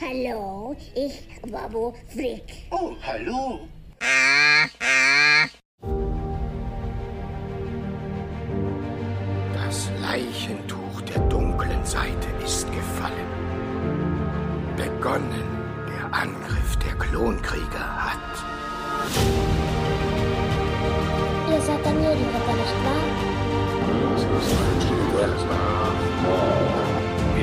Hallo, ich Babo Frick. Oh, hallo. Das Leichentuch der dunklen Seite ist gefallen. Begonnen der Angriff der Klonkrieger hat. Ihr seid Daniel-Ritter, nicht wahr?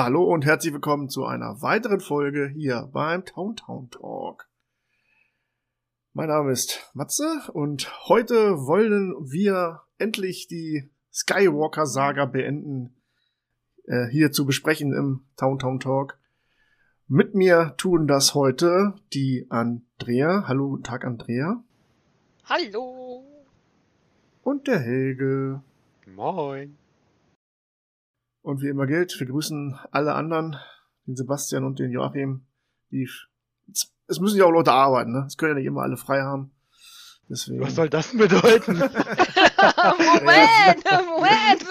Hallo und herzlich willkommen zu einer weiteren Folge hier beim Town Town Talk. Mein Name ist Matze und heute wollen wir endlich die Skywalker Saga beenden, äh, hier zu besprechen im Town Town Talk. Mit mir tun das heute die Andrea. Hallo, guten Tag, Andrea. Hallo. Und der Helge. Moin. Und wie immer gilt, wir grüßen alle anderen, den Sebastian und den Joachim. Die, es müssen ja auch Leute arbeiten, ne? Es können ja nicht immer alle frei haben. Deswegen. Was soll das denn bedeuten? Moment, Moment.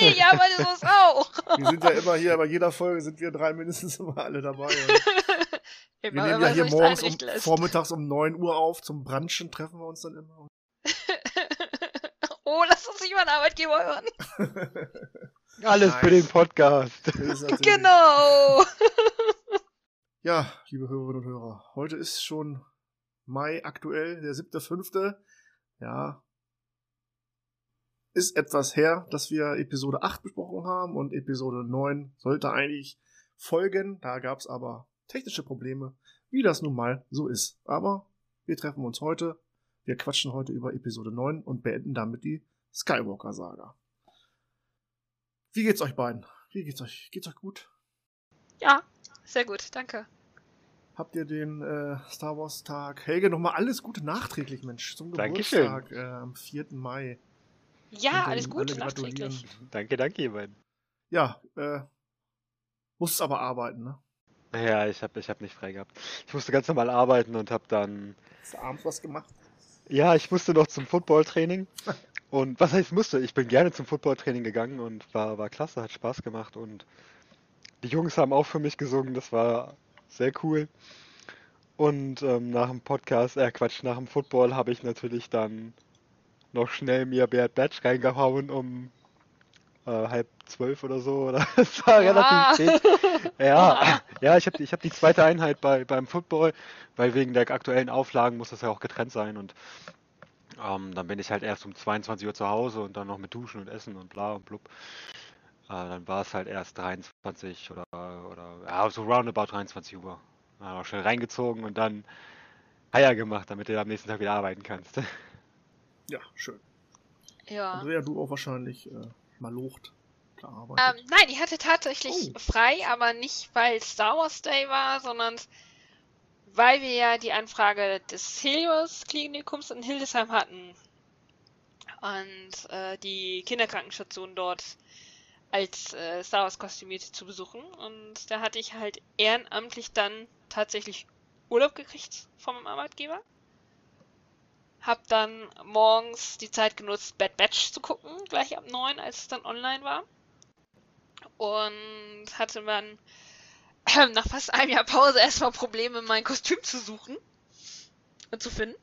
Ich arbeite sowas auch. Wir sind ja immer hier, bei jeder Folge sind wir drei mindestens immer alle dabei. Wir Immer, nehmen ja hier morgens um, vormittags um 9 Uhr auf, zum Brunchen treffen wir uns dann immer. oh, lass uns nicht mal einen Arbeitgeber hören. Alles für den Podcast. Natürlich- Genau. Ja, liebe Hörerinnen und Hörer, heute ist schon Mai aktuell, der 7.5. Ja. Ist etwas her, dass wir Episode 8 besprochen haben und Episode 9 sollte eigentlich folgen. Da gab es aber technische Probleme, wie das nun mal so ist. Aber wir treffen uns heute, wir quatschen heute über Episode 9 und beenden damit die Skywalker-Saga. Wie geht's euch beiden? Wie geht's euch? Geht's euch gut? Ja, sehr gut, danke. Habt ihr den äh, Star Wars Tag? Helge, nochmal alles Gute nachträglich, Mensch, zum Dankeschön. Geburtstag äh, am 4. Mai. Ja, alles dann gut, alle gratulieren. nachträglich. Danke, danke, ihr beiden. Ja, äh, musst aber arbeiten, ne? Naja, ich habe ich hab nicht frei gehabt. Ich musste ganz normal arbeiten und habe dann. Hast du abends was gemacht? Ja, ich musste noch zum Footballtraining. Und was heißt musste? Ich bin gerne zum Footballtraining gegangen und war, war klasse, hat Spaß gemacht. Und die Jungs haben auch für mich gesungen, das war sehr cool. Und ähm, nach dem Podcast, äh Quatsch, nach dem Football habe ich natürlich dann noch schnell mir Bad Batch reingehauen um äh, halb zwölf oder so. Oder es war Oha. relativ spät. Ja, ja, ich habe ich hab die zweite Einheit bei, beim Football, weil wegen der aktuellen Auflagen muss das ja auch getrennt sein und ähm, dann bin ich halt erst um 22 Uhr zu Hause und dann noch mit Duschen und Essen und bla und blub. Äh, dann war es halt erst 23 oder, oder ja, so roundabout 23 Uhr. Dann auch schnell reingezogen und dann Eier gemacht, damit du am nächsten Tag wieder arbeiten kannst. Ja, schön. Ja. Andrea, du auch wahrscheinlich äh, malocht gearbeitet. Ähm, nein, ich hatte tatsächlich Oh. frei, aber nicht, weil Star Wars Day war, sondern weil wir ja die Anfrage des Helios Klinikums in Hildesheim hatten und äh, die Kinderkrankenstation dort als äh, Star Wars Kostümierte zu besuchen. Und da hatte ich halt ehrenamtlich dann tatsächlich Urlaub gekriegt meinem Arbeitgeber. Hab dann morgens die Zeit genutzt, Bad Batch zu gucken, gleich ab 9, als es dann online war und hatte dann nach fast einem Jahr Pause erstmal Probleme, mein Kostüm zu suchen und zu finden.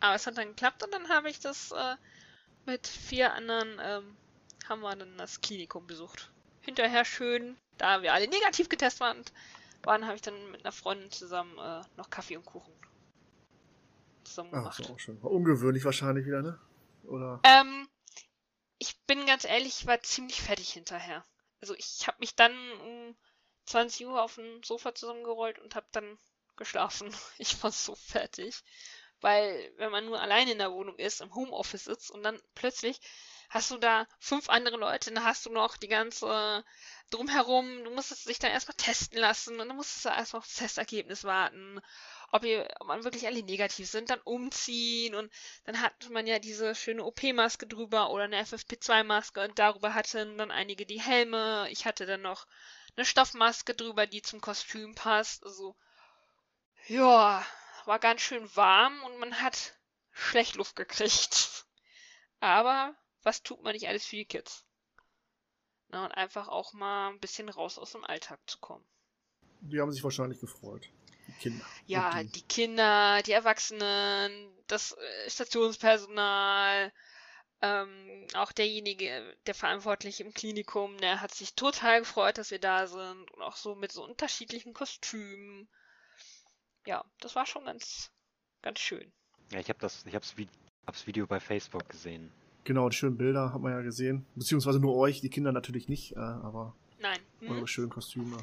Aber es hat dann geklappt und dann habe ich das äh, mit vier anderen, ähm, haben wir dann das Klinikum besucht. Hinterher schön, da wir alle negativ getestet waren, waren habe ich dann mit einer Freundin zusammen äh, noch Kaffee und Kuchen zusammen Ach, gemacht. ist auch schön. War ungewöhnlich wahrscheinlich wieder, ne? Oder? Ähm, ich bin ganz ehrlich, ich war ziemlich fertig hinterher. Also ich habe mich dann um 20 Uhr auf dem Sofa zusammengerollt und habe dann geschlafen. Ich war so fertig. Weil wenn man nur alleine in der Wohnung ist, im Homeoffice sitzt und dann plötzlich hast du da fünf andere Leute, dann hast du noch die ganze drumherum, du musstest dich dann erstmal testen lassen und dann musstest du erstmal aufs Testergebnis warten. ob, ihr, ob man wirklich alle negativ sind, dann umziehen und dann hat man ja diese schöne OP-Maske drüber oder eine FFP2-Maske und darüber hatten dann einige die Helme. Ich hatte dann noch eine Stoffmaske drüber, die zum Kostüm passt. Also, ja, war ganz schön warm und man hat schlecht Luft gekriegt. Aber was tut man nicht alles für die Kids? Na, und einfach auch mal ein bisschen raus aus dem Alltag zu kommen. Die haben sich wahrscheinlich gefreut. Die Kinder. Ja, die- die Kinder, die Erwachsenen, das äh, Stationspersonal, ähm, auch derjenige, der Verantwortliche im Klinikum, der hat sich total gefreut, dass wir da sind und auch so mit so unterschiedlichen Kostümen. Ja, das war schon ganz, ganz schön. Ja, ich habe das, ich hab's, hab's Video bei Facebook gesehen. Genau, die schönen Bilder hat man ja gesehen. Beziehungsweise nur euch, die Kinder natürlich nicht, äh, aber Nein. hm? eure schönen Kostüme.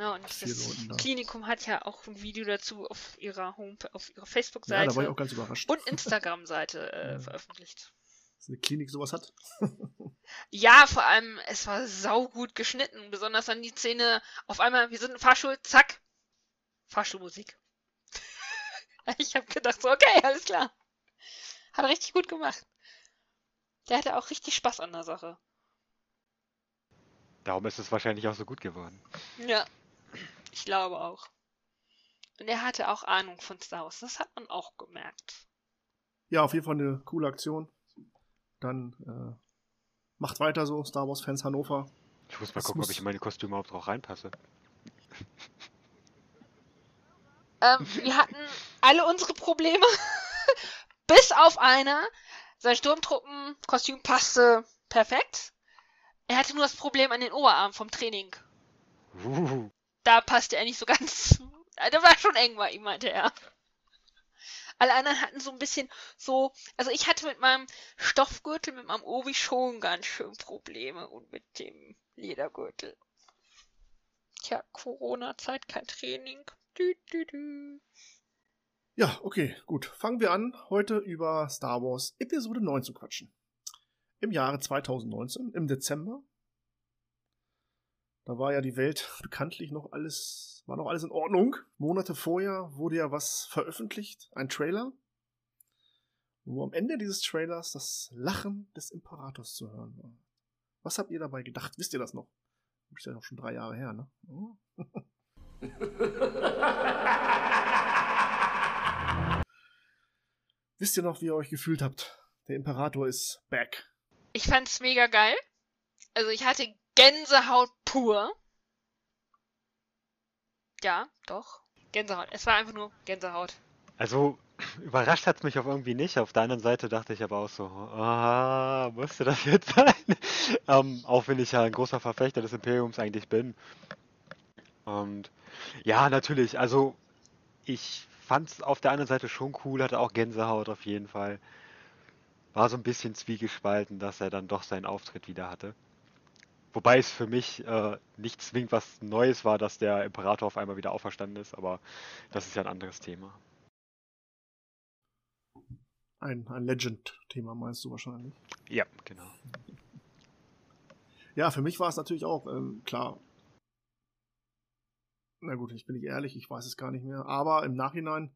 Ja, und vier das da. Klinikum hat ja auch ein Video dazu auf ihrer Home, auf ihrer Ja, Facebook-Seite da war ich auch ganz überrascht, und Instagram-Seite äh, Ja. veröffentlicht. dass eine Klinik sowas hat. Ja, vor allem, es war saugut geschnitten, besonders an die Szene. Auf einmal, wir sind im Fahrstuhl, zack, Fahrstuhlmusik. ich habe gedacht, so, okay, alles klar. Hat er richtig gut gemacht. Der hatte auch richtig Spaß an der Sache. Darum ist es wahrscheinlich auch so gut geworden. Ja, ich glaube auch. Und er hatte auch Ahnung von Star Wars, das hat man auch gemerkt. Ja, auf jeden Fall eine coole Aktion. Dann äh, macht weiter so, Star Wars-Fans Hannover. Ich muss mal Das gucken, ob muss- ich in meine Kostüme überhaupt auch reinpasse. Ähm, wir hatten alle unsere Probleme, bis auf einer. Sein Sturmtruppenkostüm passte perfekt. Er hatte nur das Problem an den Oberarm vom Training. Uh, Da passte er nicht so ganz. Da war schon eng bei ihm, meinte er. Alle anderen hatten so ein bisschen so. Also ich hatte mit meinem Stoffgürtel, mit meinem Obi schon ganz schön Probleme und mit dem Ledergürtel. Tja, Corona-Zeit, kein Training. Dü, dü, dü. Ja, okay, gut. Fangen wir an, heute über Star Wars Episode 9 zu quatschen. Im Jahre 2019, im Dezember. Da war ja die Welt bekanntlich noch alles, war noch alles in Ordnung. Monate vorher wurde ja was veröffentlicht, ein Trailer, wo am Ende dieses Trailers das Lachen des Imperators zu hören war. Was habt ihr dabei gedacht? Wisst ihr das noch? Ist ja auch schon drei Jahre her, ne? Oh. Wisst ihr noch, wie ihr euch gefühlt habt? Der Imperator ist back. Ich fand's mega geil. Also ich hatte Gänsehaut pur. Ja, doch. Gänsehaut. Es war einfach nur Gänsehaut. also, überrascht hat's mich auch irgendwie nicht. Auf der anderen Seite dachte ich aber auch so, ah, musste das jetzt sein? ähm, auch wenn ich ja ein großer Verfechter des Imperiums eigentlich bin. Und ja, natürlich, also ich fand's auf der anderen Seite schon cool, hatte auch Gänsehaut auf jeden Fall. War so ein bisschen zwiegespalten, dass er dann doch seinen Auftritt wieder hatte. Wobei es für mich äh, nicht zwingend was Neues war, dass der Imperator auf einmal wieder auferstanden ist, aber das ist ja ein anderes Thema. Ein, ein Legend-Thema meinst du wahrscheinlich. Ja, genau. Ja, für mich war es natürlich auch, ähm, klar. Na gut, ich bin nicht ehrlich, ich weiß es gar nicht mehr. Aber im Nachhinein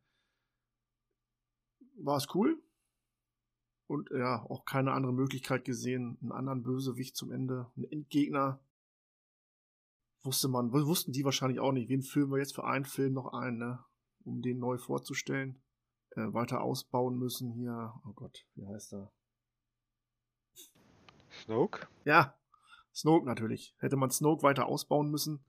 war es cool. Und ja, auch keine andere Möglichkeit gesehen, einen anderen Bösewicht zum Ende, einen Endgegner. Wusste man, wussten die wahrscheinlich auch nicht. Wen filmen wir jetzt für einen Film noch ein, ne? Um den neu vorzustellen. Äh, weiter ausbauen müssen hier. Oh Gott, wie heißt er? Snoke? Ja, Snoke natürlich. Hätte man Snoke weiter ausbauen müssen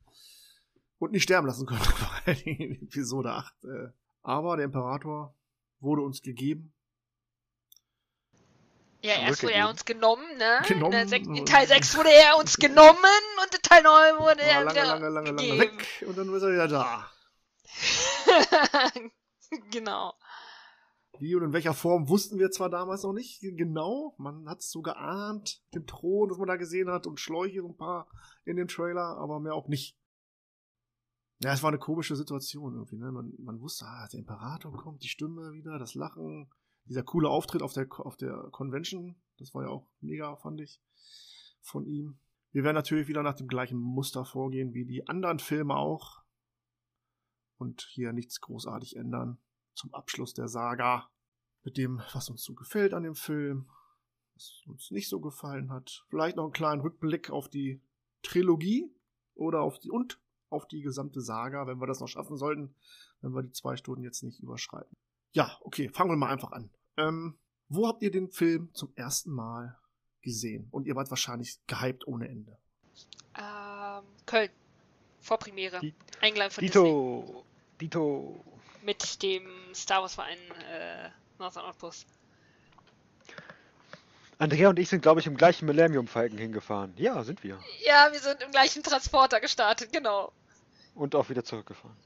und nicht sterben lassen können, vor allen Dingen in Episode 8. Äh, aber der Imperator wurde uns gegeben. Ja, erst wurde er uns genommen, ne? Genommen. In, Teil 6 wurde er uns genommen und in Teil 9 wurde War er lange, wieder lange, lange, lange weg und dann ist er wieder da. genau. Wie und in welcher Form wussten wir zwar damals noch nicht genau. Man hat es so geahnt, den Thron, das man da gesehen hat und Schläuche so ein paar in dem Trailer, aber mehr auch nicht. Ja, es war eine komische Situation irgendwie. Ne? Man, man wusste, ah, der Imperator kommt, die Stimme wieder, das Lachen, dieser coole Auftritt auf der, auf der Convention. Das war ja auch mega, fand ich, von ihm. Wir werden natürlich wieder nach dem gleichen Muster vorgehen wie die anderen Filme auch. und hier nichts großartig ändern. Zum Abschluss der Saga mit dem, was uns so gefällt an dem Film, was uns nicht so gefallen hat. Vielleicht noch einen kleinen Rückblick auf die Trilogie oder auf die und auf die gesamte Saga, wenn wir das noch schaffen sollten, wenn wir die zwei Stunden jetzt nicht überschreiten. Ja, okay, fangen wir mal einfach an. Ähm, wo habt ihr den Film zum ersten Mal gesehen? Und ihr wart wahrscheinlich gehypt ohne Ende. Ähm, Köln. Vorpremiere. Die- Eingeladen von Disney. Dito! Dito! Mit dem Star Wars Verein äh, Northern Outpost. Andrea und ich sind, glaube ich, im gleichen Millennium Falcon hingefahren. Ja, sind wir. Ja, wir sind im gleichen Transporter gestartet, genau. Und auch wieder zurückgefahren.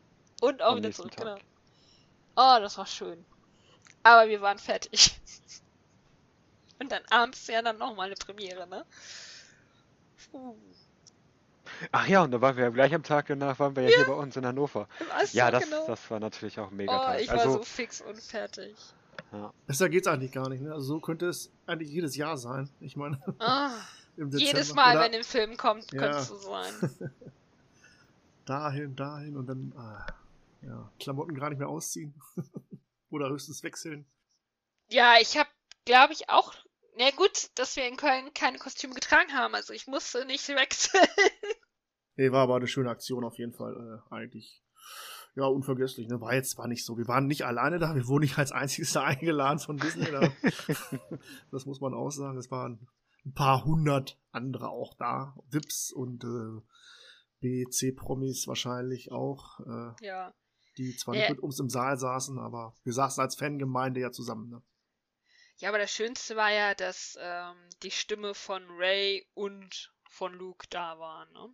Und auch Am wieder zurück, Tag. genau. Oh, das war schön. Aber wir waren fertig. Und dann abends ja dann nochmal eine Premiere, ne? Uh, Ach ja, und da waren wir ja gleich am Tag danach, waren wir ja, hier bei uns in Hannover. weißt Ja, das, genau. das war natürlich auch mega oh, Tag. ich war also, so fix und fertig. ja. Besser geht's eigentlich gar nicht, ne? Also so könnte es eigentlich jedes Jahr sein. Ich meine, im Dezember. jedes Mal, Oder wenn im Film kommt, Ja. könnte es so sein. dahin, dahin und dann ah, ja, Klamotten gar nicht mehr ausziehen. Oder höchstens wechseln. Ja, ich habe, glaube ich, auch. Na gut, dass wir in Köln keine Kostüme getragen haben. Also ich musste nicht wechseln. Nee, war aber eine schöne Aktion auf jeden Fall. Äh, eigentlich. Ja, unvergesslich. Ne? War jetzt zwar nicht so. Wir waren nicht alleine da. Wir wurden nicht als einziges da eingeladen von Disney. Da. das muss man auch sagen. Es waren ein paar hundert andere auch da. Vips und äh, B-C-Promis wahrscheinlich auch. Äh, ja. Die zwar Ja. nicht mit uns im Saal saßen, aber wir saßen als Fangemeinde ja zusammen. Ne? Ja, aber das Schönste war ja, dass ähm, die Stimme von Ray und von Luke da waren, ne?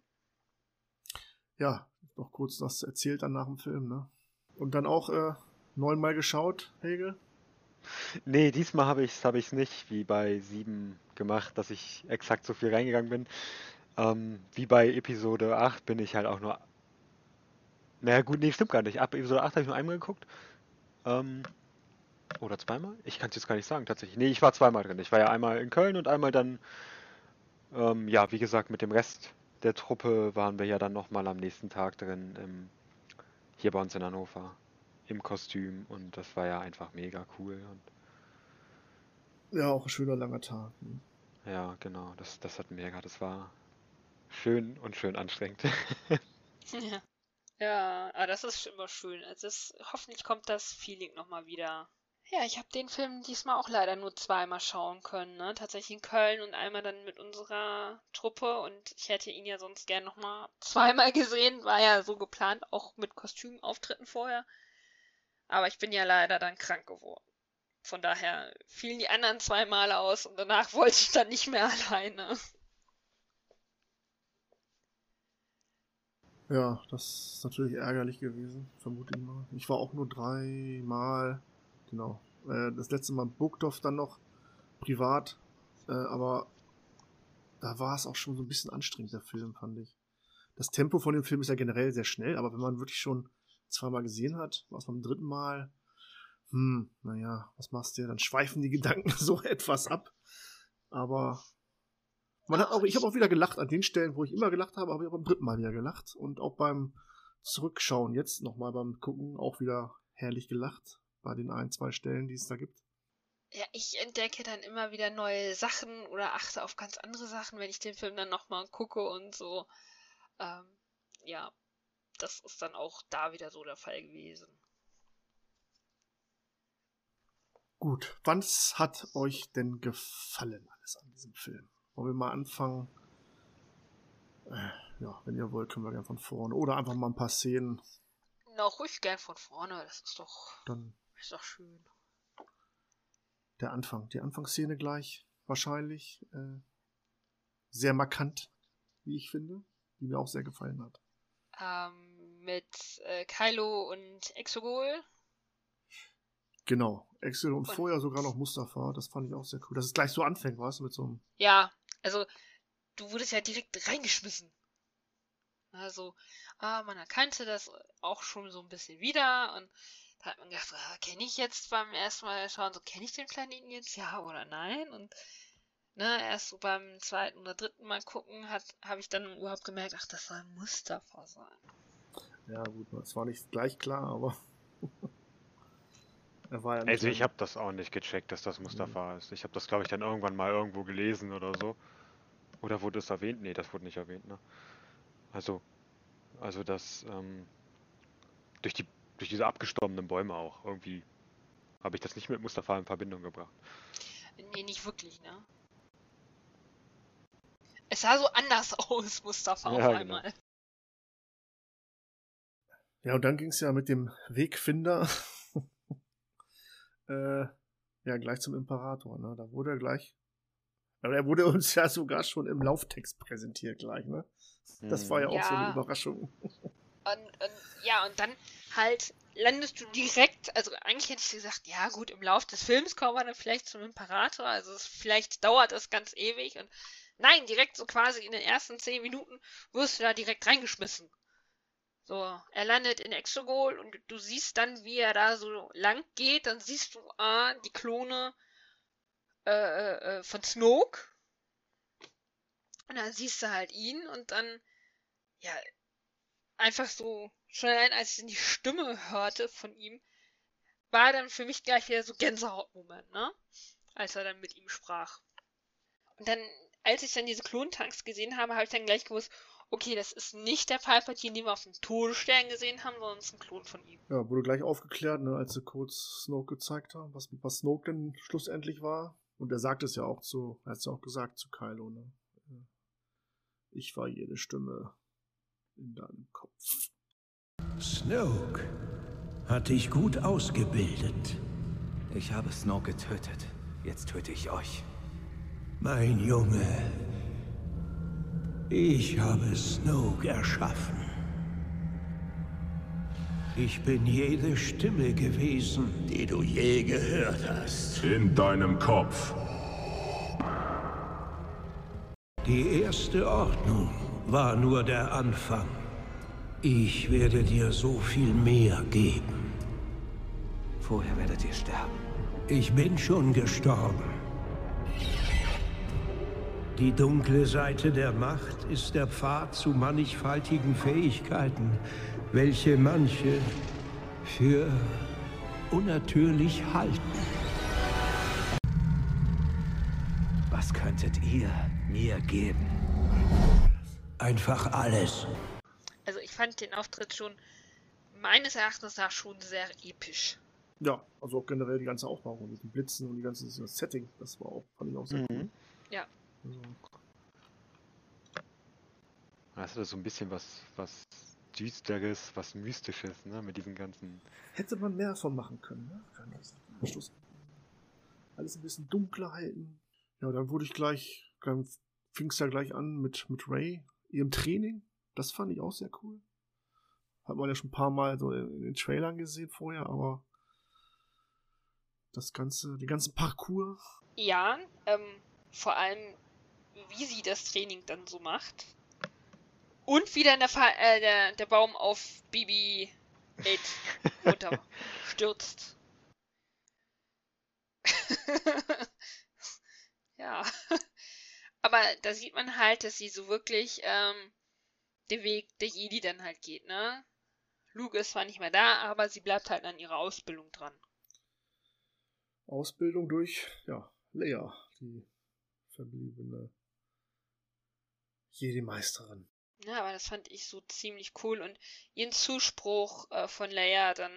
Ja, noch kurz das erzählt dann nach dem Film. Ne? Und dann auch äh, neunmal geschaut, Hegel. Nee, diesmal habe ich es hab ich's nicht wie bei 7 gemacht, dass ich exakt so viel reingegangen bin. Ähm, wie bei Episode 8 bin ich halt auch nur. Naja, gut, nee, stimmt gar nicht. Ab Episode 8 habe ich nur einmal geguckt. Ähm, oder zweimal? Ich kann es jetzt gar nicht sagen, tatsächlich. Nee, ich war zweimal drin. Ich war ja einmal in Köln und einmal dann, ähm, ja, wie gesagt, mit dem Rest der Truppe waren wir ja dann nochmal am nächsten Tag drin, im, hier bei uns in Hannover, im Kostüm. Und das war ja einfach mega cool. Und Ja, auch ein schöner langer Tag. ne? Ja, genau, das, das hat mega, das war schön und schön anstrengend. Ja. Ja, aber das ist immer schön. Also es, hoffentlich kommt das Feeling nochmal wieder. Ja, ich habe den Film diesmal auch leider nur zweimal schauen können, ne? Tatsächlich in Köln und einmal dann mit unserer Truppe und ich hätte ihn ja sonst gern nochmal zweimal gesehen, war ja so geplant, auch mit Kostümauftritten vorher. Aber ich bin ja leider dann krank geworden. Von daher fielen die anderen zwei Male aus und danach wollte ich dann nicht mehr alleine. Ja, das ist natürlich ärgerlich gewesen, vermute ich mal. Ich war auch nur dreimal, genau. Äh, das letzte Mal Burgdorf dann noch privat, äh, aber da war es auch schon so ein bisschen anstrengend, der Film, fand ich. Das Tempo von dem Film ist ja generell sehr schnell, aber wenn man wirklich schon zweimal gesehen hat, was beim dritten Mal, hm, naja, was machst du? Dann schweifen die Gedanken so etwas ab. Aber man hat auch, ich habe auch wieder gelacht an den Stellen, wo ich immer gelacht habe, habe ich auch beim dritten Mal wieder gelacht. Und auch beim Zurückschauen, jetzt nochmal beim Gucken, auch wieder herrlich gelacht. Bei den ein, zwei Stellen, die es da gibt. Ja, ich entdecke dann immer wieder neue Sachen oder achte auf ganz andere Sachen, wenn ich den Film dann nochmal gucke und so. Ähm, ja, das ist dann auch da wieder so der Fall gewesen. Gut, was hat euch denn gefallen alles an diesem Film? Wollen wir mal anfangen? Äh, ja, wenn ihr wollt, können wir gerne von vorne. Oder einfach mal ein paar Szenen. Na, ruhig gern von vorne, das ist doch, Dann ist doch schön. der Anfang. Die Anfangsszene gleich, wahrscheinlich. Äh, sehr markant, wie ich finde. Die mir auch sehr gefallen hat. Ähm, mit äh, Kylo und Exogol. Genau. Excel und Und- vorher sogar noch Mustafa. Das fand ich auch sehr cool. Dass es gleich so anfängt, weißt du, mit so einem. Ja, also du wurdest ja direkt reingeschmissen. Also, ah, man erkannte das auch schon so ein bisschen wieder und da hat man gedacht, ah, kenne ich jetzt beim ersten Mal schauen, so kenne ich den Planeten jetzt, ja oder nein? Und ne, erst so beim zweiten oder dritten Mal gucken, habe ich dann überhaupt gemerkt, ach, das soll Mustafa sein. Ja, gut, es war nicht gleich klar, aber. er war ja nicht Also ich habe das auch nicht gecheckt, dass das Mustafa ist. Ich habe das, glaube ich, dann irgendwann mal irgendwo gelesen oder so. Oder wurde es erwähnt? Nee, das wurde nicht erwähnt, ne? Also, also das, ähm, durch die, durch diese abgestorbenen Bäume auch, irgendwie habe ich das nicht mit Mustafa in Verbindung gebracht. Nee, nicht wirklich, ne? Es sah so anders aus, Mustafa, Ja, auf genau. einmal. Ja, und dann ging es ja mit dem Wegfinder äh, ja gleich zum Imperator. Ne? Da wurde er gleich. Aber er wurde uns ja sogar schon im Lauftext präsentiert gleich, ne? Das war ja auch so eine Ja. Überraschung. Und, und ja, und dann halt landest du direkt, also eigentlich hätte ich gesagt, ja gut, im Lauf des Films kommen wir dann vielleicht zum Imperator, also es, vielleicht dauert das ganz ewig und nein, direkt so quasi in den ersten zehn Minuten wirst du da direkt reingeschmissen. So, er landet in Exogol und du siehst dann, wie er da so lang geht, dann siehst du ah, die Klone äh, äh, äh, von Snoke und dann siehst du halt ihn und dann ja, einfach so, schon allein als ich die Stimme hörte von ihm, war dann für mich gleich wieder so Gänsehautmoment, ne? Als er dann mit ihm sprach. Und dann, als ich dann diese Klontanks gesehen habe, habe ich dann gleich gewusst, okay, das ist nicht der Palpatine, den wir auf dem Todesstern gesehen haben, sondern es ist ein Klon von ihm. Ja, wurde gleich aufgeklärt, ne, als sie kurz Snoke gezeigt haben, was, was Snoke denn schlussendlich war. Und er sagt es ja auch zu, er hat es ja auch gesagt zu Kylo, ne? Ich war jede Stimme in deinem Kopf. Snoke hat dich gut ausgebildet. Ich habe Snoke getötet. Jetzt töte ich euch. Mein Junge, ich habe Snoke erschaffen. Ich bin jede Stimme gewesen, die du je gehört hast. In deinem Kopf. Die erste Ordnung war nur der Anfang. Ich werde dir so viel mehr geben. Vorher werdet ihr sterben. Ich bin schon gestorben. Die dunkle Seite der Macht ist der Pfad zu mannigfaltigen Fähigkeiten, welche manche für unnatürlich halten. Was könntet ihr mir geben? Einfach alles. Also ich fand den Auftritt schon meines Erachtens nach schon sehr episch. Ja, also auch generell die ganze Aufmachung mit den Blitzen und die ganze das Setting, das war auch, fand ich auch sehr Mhm. cool. Ja. Also, Das ist so ein bisschen was, was Düsteres, was Mystisches, ne? Mit diesen ganzen. hätte man mehr davon machen können, ne? Alles ein bisschen dunkler halten. Ja, dann wurde ich gleich, dann fing es ja gleich an mit, mit Ray, ihrem Training. Das fand ich auch sehr cool. Hat man ja schon ein paar Mal so in, in den Trailern gesehen vorher, aber das ganze, den ganzen Parcours, Ja, ähm, vor allem, wie sie das Training dann so macht. Und wie dann der, Fa äh, der, der Baum auf BB-8 runter stürzt. ja. Aber da sieht man halt, dass sie so wirklich ähm, den Weg der Jedi dann halt geht, ne? Luke ist zwar nicht mehr da, aber sie bleibt halt an ihrer Ausbildung dran. Ausbildung durch, ja, Leia, die verbliebene Jedi-Meisterin. Ja, aber das fand ich so ziemlich cool und ihren Zuspruch äh, von Leia dann,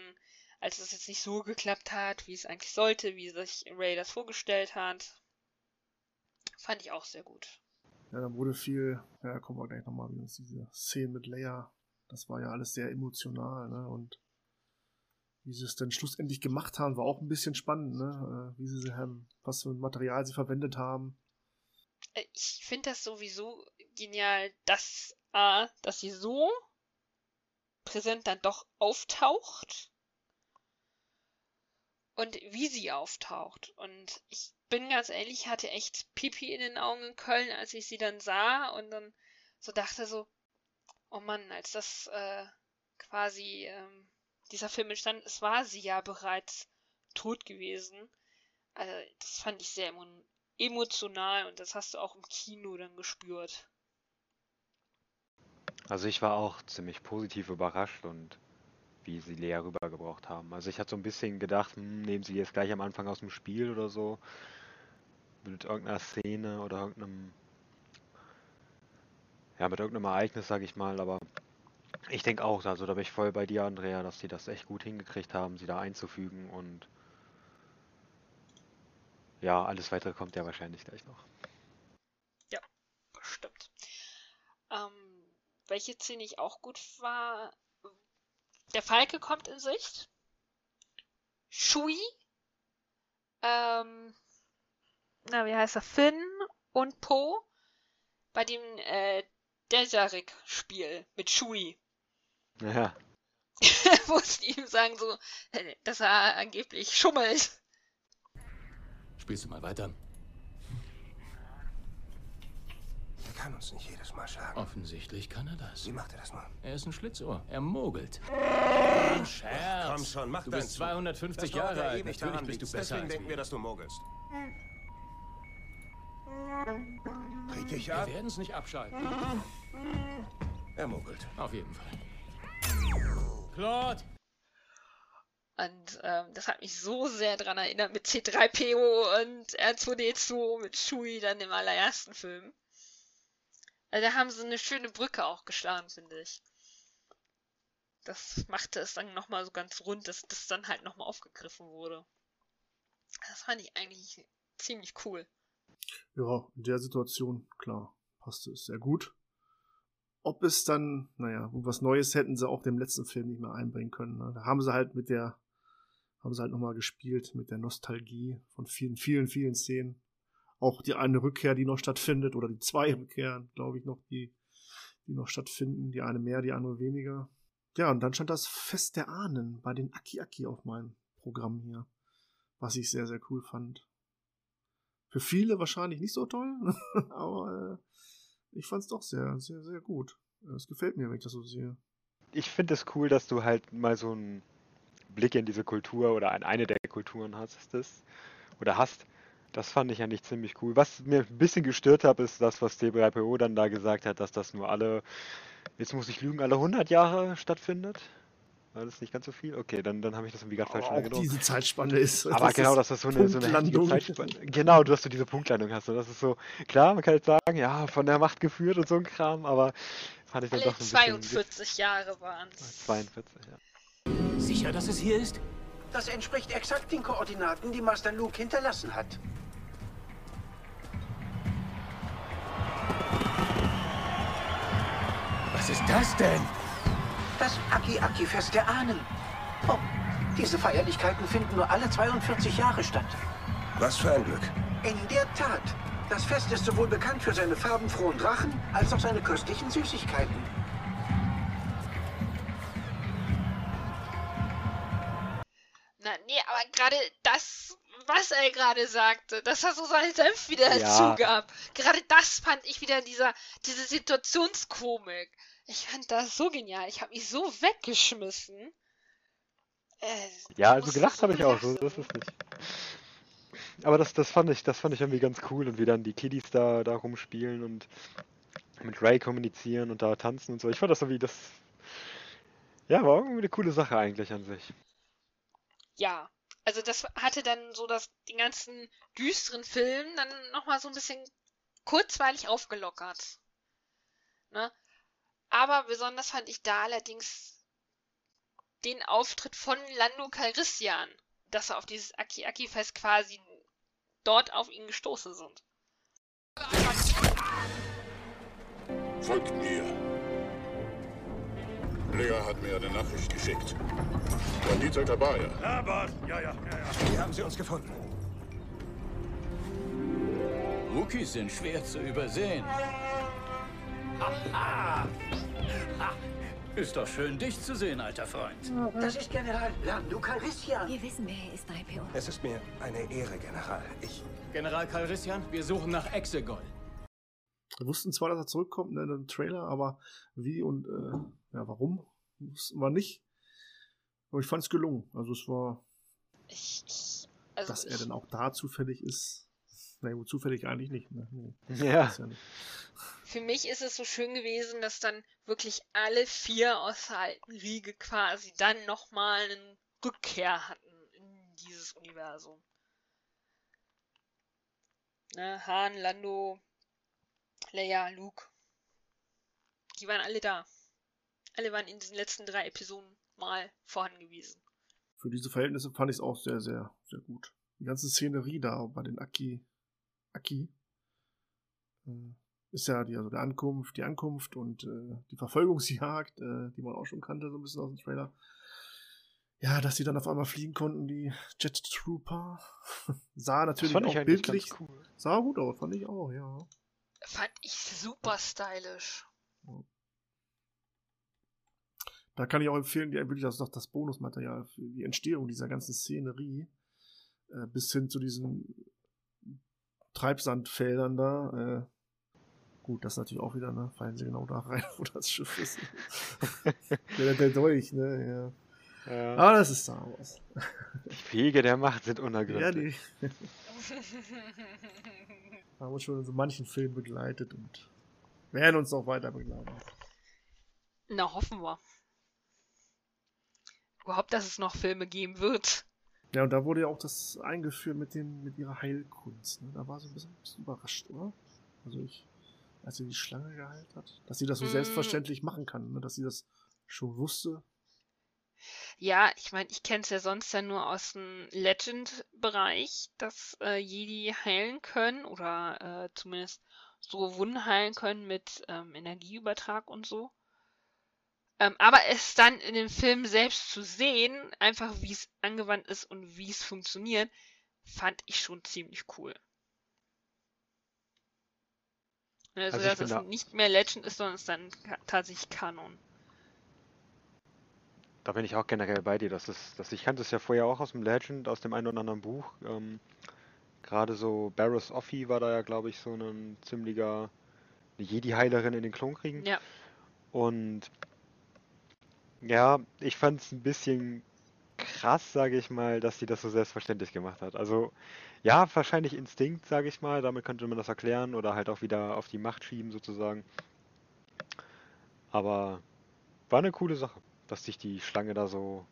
als es jetzt nicht so geklappt hat, wie es eigentlich sollte, wie sich Ray das vorgestellt hat, fand ich auch sehr gut. Ja, dann wurde viel, ja, da kommen wir gleich nochmal, wie uns diese Szene mit Leia, das war ja alles sehr emotional, ne, und wie sie es dann schlussendlich gemacht haben, war auch ein bisschen spannend, ne, äh, wie sie sie haben, was für ein Material sie verwendet haben. Äh, Ich finde das sowieso genial, dass, A, dass sie so präsent dann doch auftaucht und wie sie auftaucht. Und ich bin ganz ehrlich, ich hatte echt Pipi in den Augen in Köln, als ich sie dann sah und dann so dachte so, oh Mann, als das äh, quasi ähm, dieser Film entstand ist, war sie ja bereits tot gewesen. Also das fand ich sehr emotional und das hast du auch im Kino dann gespürt. Also ich war auch ziemlich positiv überrascht und wie sie Lea rübergebracht haben. Also ich hatte so ein bisschen gedacht, hm, nehmen sie jetzt gleich am Anfang aus dem Spiel oder so. Mit irgendeiner Szene oder irgendeinem. Ja, mit irgendeinem Ereignis, sag ich mal, aber ich denke auch, also da bin ich voll bei dir, Andrea, dass sie das echt gut hingekriegt haben, sie da einzufügen und ja, alles weitere kommt ja wahrscheinlich gleich noch. Ja, bestimmt. Ähm, welche Szene ich auch gut war, der Falke kommt in Sicht. Shui. Ähm, na, wie heißt er? Finn und Po bei dem äh, Dejarik-Spiel mit Shui. Ja, Wo sie ihm sagen so, äh, dass er angeblich schummelt. Spielst du mal weiter? Er kann uns nicht jedes Mal schlagen. Offensichtlich kann er das. Wie macht er das nur? Er ist ein Schlitzohr. Er mogelt. Ein Scherz. Komm schon, mach Du deinen bist Zug. 250 Das dauert Jahre ja alt. Natürlich daran bist du besser Deswegen denken wir, wir. dass du mogelst. Krieg Wir ab. werden es nicht abschalten. Er mogelt. Auf jeden Fall. Claude! Und ähm, das hat mich so sehr dran erinnert mit C3PO und R2D2 mit Shui dann im allerersten Film. Also da haben sie eine schöne Brücke auch geschlagen, finde ich. Das machte es dann nochmal so ganz rund, dass das dann halt nochmal aufgegriffen wurde. Das fand ich eigentlich ziemlich cool. Ja, in der Situation, klar, passte es sehr gut. Ob es dann, naja, was Neues hätten sie auch dem letzten Film nicht mehr einbringen können. Ne? Da haben sie halt mit der, haben sie halt nochmal gespielt mit der Nostalgie von vielen, vielen, vielen Szenen. Auch die eine Rückkehr, die noch stattfindet, oder die zwei Rückkehren, glaube ich, noch, die, die noch stattfinden. Die eine mehr, die andere weniger. Ja, und dann stand das Fest der Ahnen bei den Aki Aki auf meinem Programm hier. Was ich sehr, sehr cool fand. Für viele wahrscheinlich nicht so toll, aber äh, ich fand es doch sehr, sehr, sehr gut. Es gefällt mir, wenn ich das so sehe. ich finde es cool, dass du halt mal so einen Blick in diese Kultur oder in eine der Kulturen hast, das, oder hast. Das fand ich eigentlich ziemlich cool. Was mir ein bisschen gestört hat, ist das, was C3PO dann da gesagt hat, dass das nur alle, jetzt muss ich lügen, alle 100 Jahre stattfindet. War das nicht ganz so viel? Okay, dann, dann habe ich das irgendwie gerade falsch auch wahrgenommen. diese Zeitspanne ist. Aber genau, dass das so eine, so eine. Zeitspanne. Genau, dass du diese Punktlandung hast. Und das ist so, klar, man kann jetzt sagen, ja, von der Macht geführt und so ein Kram, aber fand ich dann Alle doch ein bisschen. 42 Jahre waren es. 42, ja. Sicher, dass es hier ist? Das entspricht exakt den Koordinaten, die Master Luke hinterlassen hat. Was ist das denn? Das Aki-Aki-Fest der Ahnen. Oh, diese Feierlichkeiten finden nur alle 42 Jahre statt. Was für ein Glück. In der Tat. Das Fest ist sowohl bekannt für seine farbenfrohen Drachen als auch seine köstlichen Süßigkeiten. Nee, aber gerade das, was er gerade sagte, dass er so seinen Senf wieder Ja. dazugab, gerade das fand ich wieder dieser, diese Situationskomik. Ich fand das so genial. Ich habe mich so weggeschmissen. Äh, Ja, also gelacht habe ich auch, so, das ist nicht. Aber das, das fand ich, das fand ich irgendwie ganz cool und wie dann die Kiddies da, da rumspielen und mit Ray kommunizieren und da tanzen und so. Ich fand das irgendwie das. Ja, war irgendwie eine coole Sache eigentlich an sich. Ja, also das hatte dann so das, den ganzen düsteren Film dann nochmal so ein bisschen kurzweilig aufgelockert. Ne? Aber besonders fand ich da allerdings den Auftritt von Lando Calrissian, dass er auf dieses Aki-Aki-Fest quasi dort auf ihn gestoßen sind. Folgt mir. Lea hat mir eine Nachricht geschickt. Bandit seid dabei. Wie haben sie uns gefunden? Wookies sind schwer zu übersehen. Ist doch schön, dich zu sehen, alter Freund. Das ist General Lando Calrissian. Wir wissen, wer er ist, 3PO. Es ist mir eine Ehre, General. Ich. General Calrissian, wir suchen nach Exegol. Wir wussten zwar, dass er zurückkommt in einem Trailer, aber wie und äh, ja, warum, wussten wir nicht. Aber ich fand es gelungen. Also es war, Ich, ich, also dass er ich, dann auch da zufällig ist. Na gut, zufällig eigentlich nicht. Ne? Nee, Ja. ja nicht. Für mich ist es so schön gewesen, dass dann wirklich alle vier aus der alten Riege quasi dann nochmal eine Rückkehr hatten in dieses Universum. Ne, Han, Lando, Leia, Luke. Die waren alle da. Alle waren in diesen letzten drei Episoden mal vorhanden gewesen. Für diese Verhältnisse fand ich es auch sehr, sehr, sehr gut. Die ganze Szenerie da bei den Aki, Aki, äh, ist ja die, also der Ankunft, die Ankunft und äh, die Verfolgungsjagd, äh, die man auch schon kannte, so ein bisschen aus dem Trailer. Ja, dass sie dann auf einmal fliegen konnten, die Jet Trooper. sah Das natürlich fand auch bildlich. ganz cool. Sah gut aus, fand ich auch, ja. Fand ich super stylisch. Da kann ich auch empfehlen, die wirklich das, das Bonusmaterial für die Entstehung dieser ganzen Szenerie äh, bis hin zu diesen Treibsandfeldern da. Äh, gut, das ist natürlich auch wieder, ne? Fallen sie genau da rein, wo das Schiff ist. der, der Dolch, ne? Ja. Ja. Aber das ist Star Wars. Die Wege der Macht sind Ja, unergründlich. die haben uns schon in so manchen Filmen begleitet und werden uns auch weiter begleiten. Na, hoffen wir. Überhaupt, dass es noch Filme geben wird. Ja, und da wurde ja auch das eingeführt mit dem, mit ihrer Heilkunst. Ne? Da war sie ein bisschen, ein bisschen überrascht, oder? Also ich, als sie die Schlange geheilt hat, dass sie das so Mm. selbstverständlich machen kann, ne? dass sie das schon wusste. Ja, ich meine, ich kenne es ja sonst ja nur aus dem Legend-Bereich, dass äh, Jedi heilen können oder äh, zumindest so Wunden heilen können mit ähm, Energieübertrag und so. Ähm, aber es dann in dem Film selbst zu sehen, einfach wie es angewandt ist und wie es funktioniert, fand ich schon ziemlich cool. Also, Also dass es da- nicht mehr Legend ist, sondern es dann tatsächlich Kanon. Da bin ich auch generell bei dir. Das ist, das, ich kannte es ja vorher auch aus dem Legend, aus dem einen oder anderen Buch. Ähm, Gerade so Barros Offi war da ja, glaube ich, so ein ziemlicher Jedi-Heilerin in den Klonkriegen. Ja. Und ja, ich fand es ein bisschen krass, sage ich mal, dass sie das so selbstverständlich gemacht hat. Also ja, wahrscheinlich Instinkt, sage ich mal, damit könnte man das erklären oder halt auch wieder auf die Macht schieben sozusagen. Aber war eine coole Sache, dass sich die Schlange da so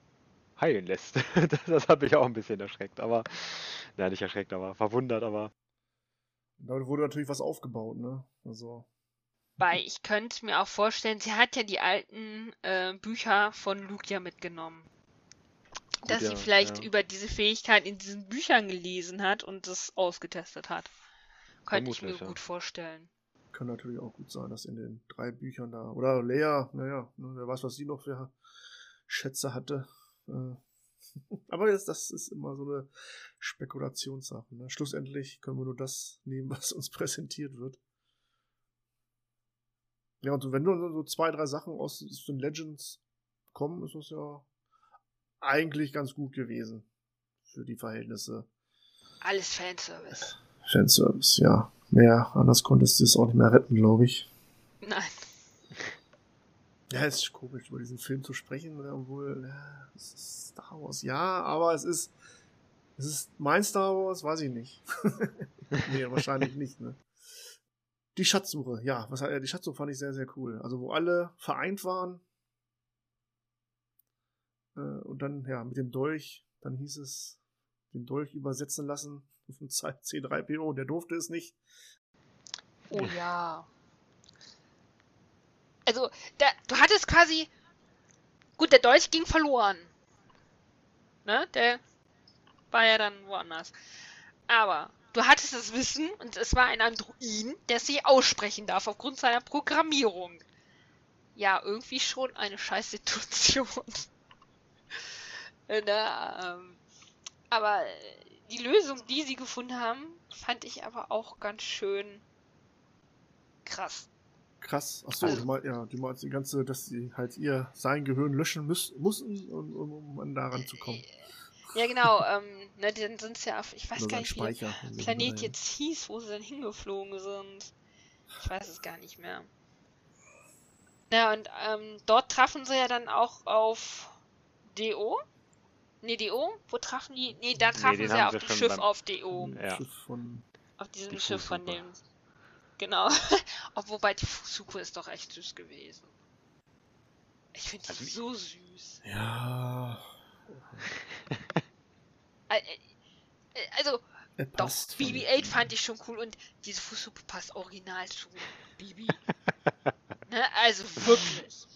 heilen lässt. Das, das hat mich auch ein bisschen erschreckt, aber ja, nicht erschreckt, aber verwundert, aber Da wurde natürlich was aufgebaut, ne? Also, Weil ich könnte mir auch vorstellen, sie hat ja die alten äh, Bücher von Luke ja mitgenommen. Gut, Dass ja, sie vielleicht ja. über diese Fähigkeit in diesen Büchern gelesen hat und das ausgetestet hat. Könnte ich mir ja. gut vorstellen. Kann natürlich auch gut sein, dass in den drei Büchern da. Oder Lea, naja, ne, wer weiß, was sie noch für Schätze hatte. Äh, Aber jetzt, das ist immer so eine Spekulationssache. Ne? Schlussendlich können wir nur das nehmen, was uns präsentiert wird. Ja, und wenn nur so zwei, drei Sachen aus den Legends kommen, ist das ja eigentlich ganz gut gewesen. Für die Verhältnisse. Alles Fanservice. Fanservice, ja. Mehr, anders konntest du es auch nicht mehr retten, glaube ich. Nein. Ja, es ist komisch, über diesen Film zu sprechen, ne, obwohl, ja, es ist Star Wars, ja, aber es ist, es ist mein Star Wars, weiß ich nicht. nee, wahrscheinlich nicht, ne. Die Schatzsuche, ja, was, die Schatzsuche fand ich sehr, sehr cool. Also, wo alle vereint waren, äh, und dann, ja, mit dem Dolch, dann hieß es, den Dolch übersetzen lassen von C3PO, der durfte es nicht. Oh ja. Also, da, du hattest quasi. Gut, der Dolch ging verloren. Ne? Der war ja dann woanders. Aber du hattest das Wissen und es war ein Androiden, der sie aussprechen darf aufgrund seiner Programmierung. Ja, irgendwie schon eine scheiß Situation. Ne, ähm, aber äh, die Lösung, die sie gefunden haben, fand ich aber auch ganz schön krass. Krass. Achso, Also- du meinst, ja, du meinst die ganze, dass sie halt ihr sein Gehirn löschen müß, mussten, um, um, um an daran zu kommen. Ja, genau. ähm, ne, dann sind es ja auf, ich weiß Oder gar nicht, wie der Speicher. in dem Planet jetzt hieß, wo sie dann hingeflogen sind. Ich weiß es gar nicht mehr. Ja, und ähm, dort trafen sie ja dann auch auf DO. Nee, DO? Wo trafen die? Nee, da trafen den sie ja auf dem Schiff auf DO. ja. Ja. Schiff von Auf diesem Die Schiff von dem. Genau. Ob, wobei die Fusuko ist doch echt süß gewesen. Ich finde die Also so süß. Ja, Äh, äh, Also, er doch, passt. von- BB-8 fand ich schon cool und diese Fusuko passt original zu BB. ne? Also wirklich.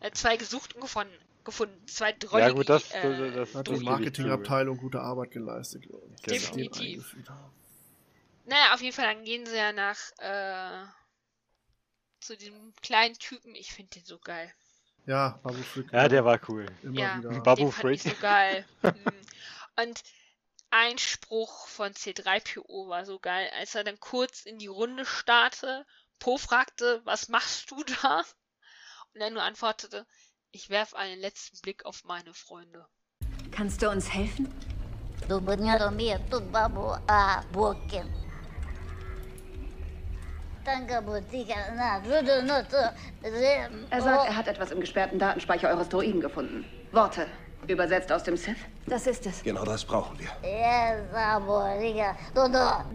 Äh, zwei gesucht und gefunden. Gefunden. Zwei drollige Ja, gut, das- äh, das- Hat die Marketingabteilung gute Arbeit geleistet, Definitiv. Naja, auf jeden Fall, dann gehen sie ja nach äh, zu diesem kleinen Typen. Ich finde den so geil. Ja, Babu Frick. Ja, der war cool. immer ja, wieder. Babu den fand ich Freak. so geil. Mhm. Und ein Spruch von C3PO war so geil, als er dann kurz in die Runde starrte, Po fragte, was machst du da? Und er nur antwortete, ich werfe einen letzten Blick auf meine Freunde. Kannst du uns helfen? Er sagt, er hat etwas im gesperrten Datenspeicher eures Droiden gefunden. Worte. Übersetzt aus dem Sith? Das ist es. Genau das brauchen wir.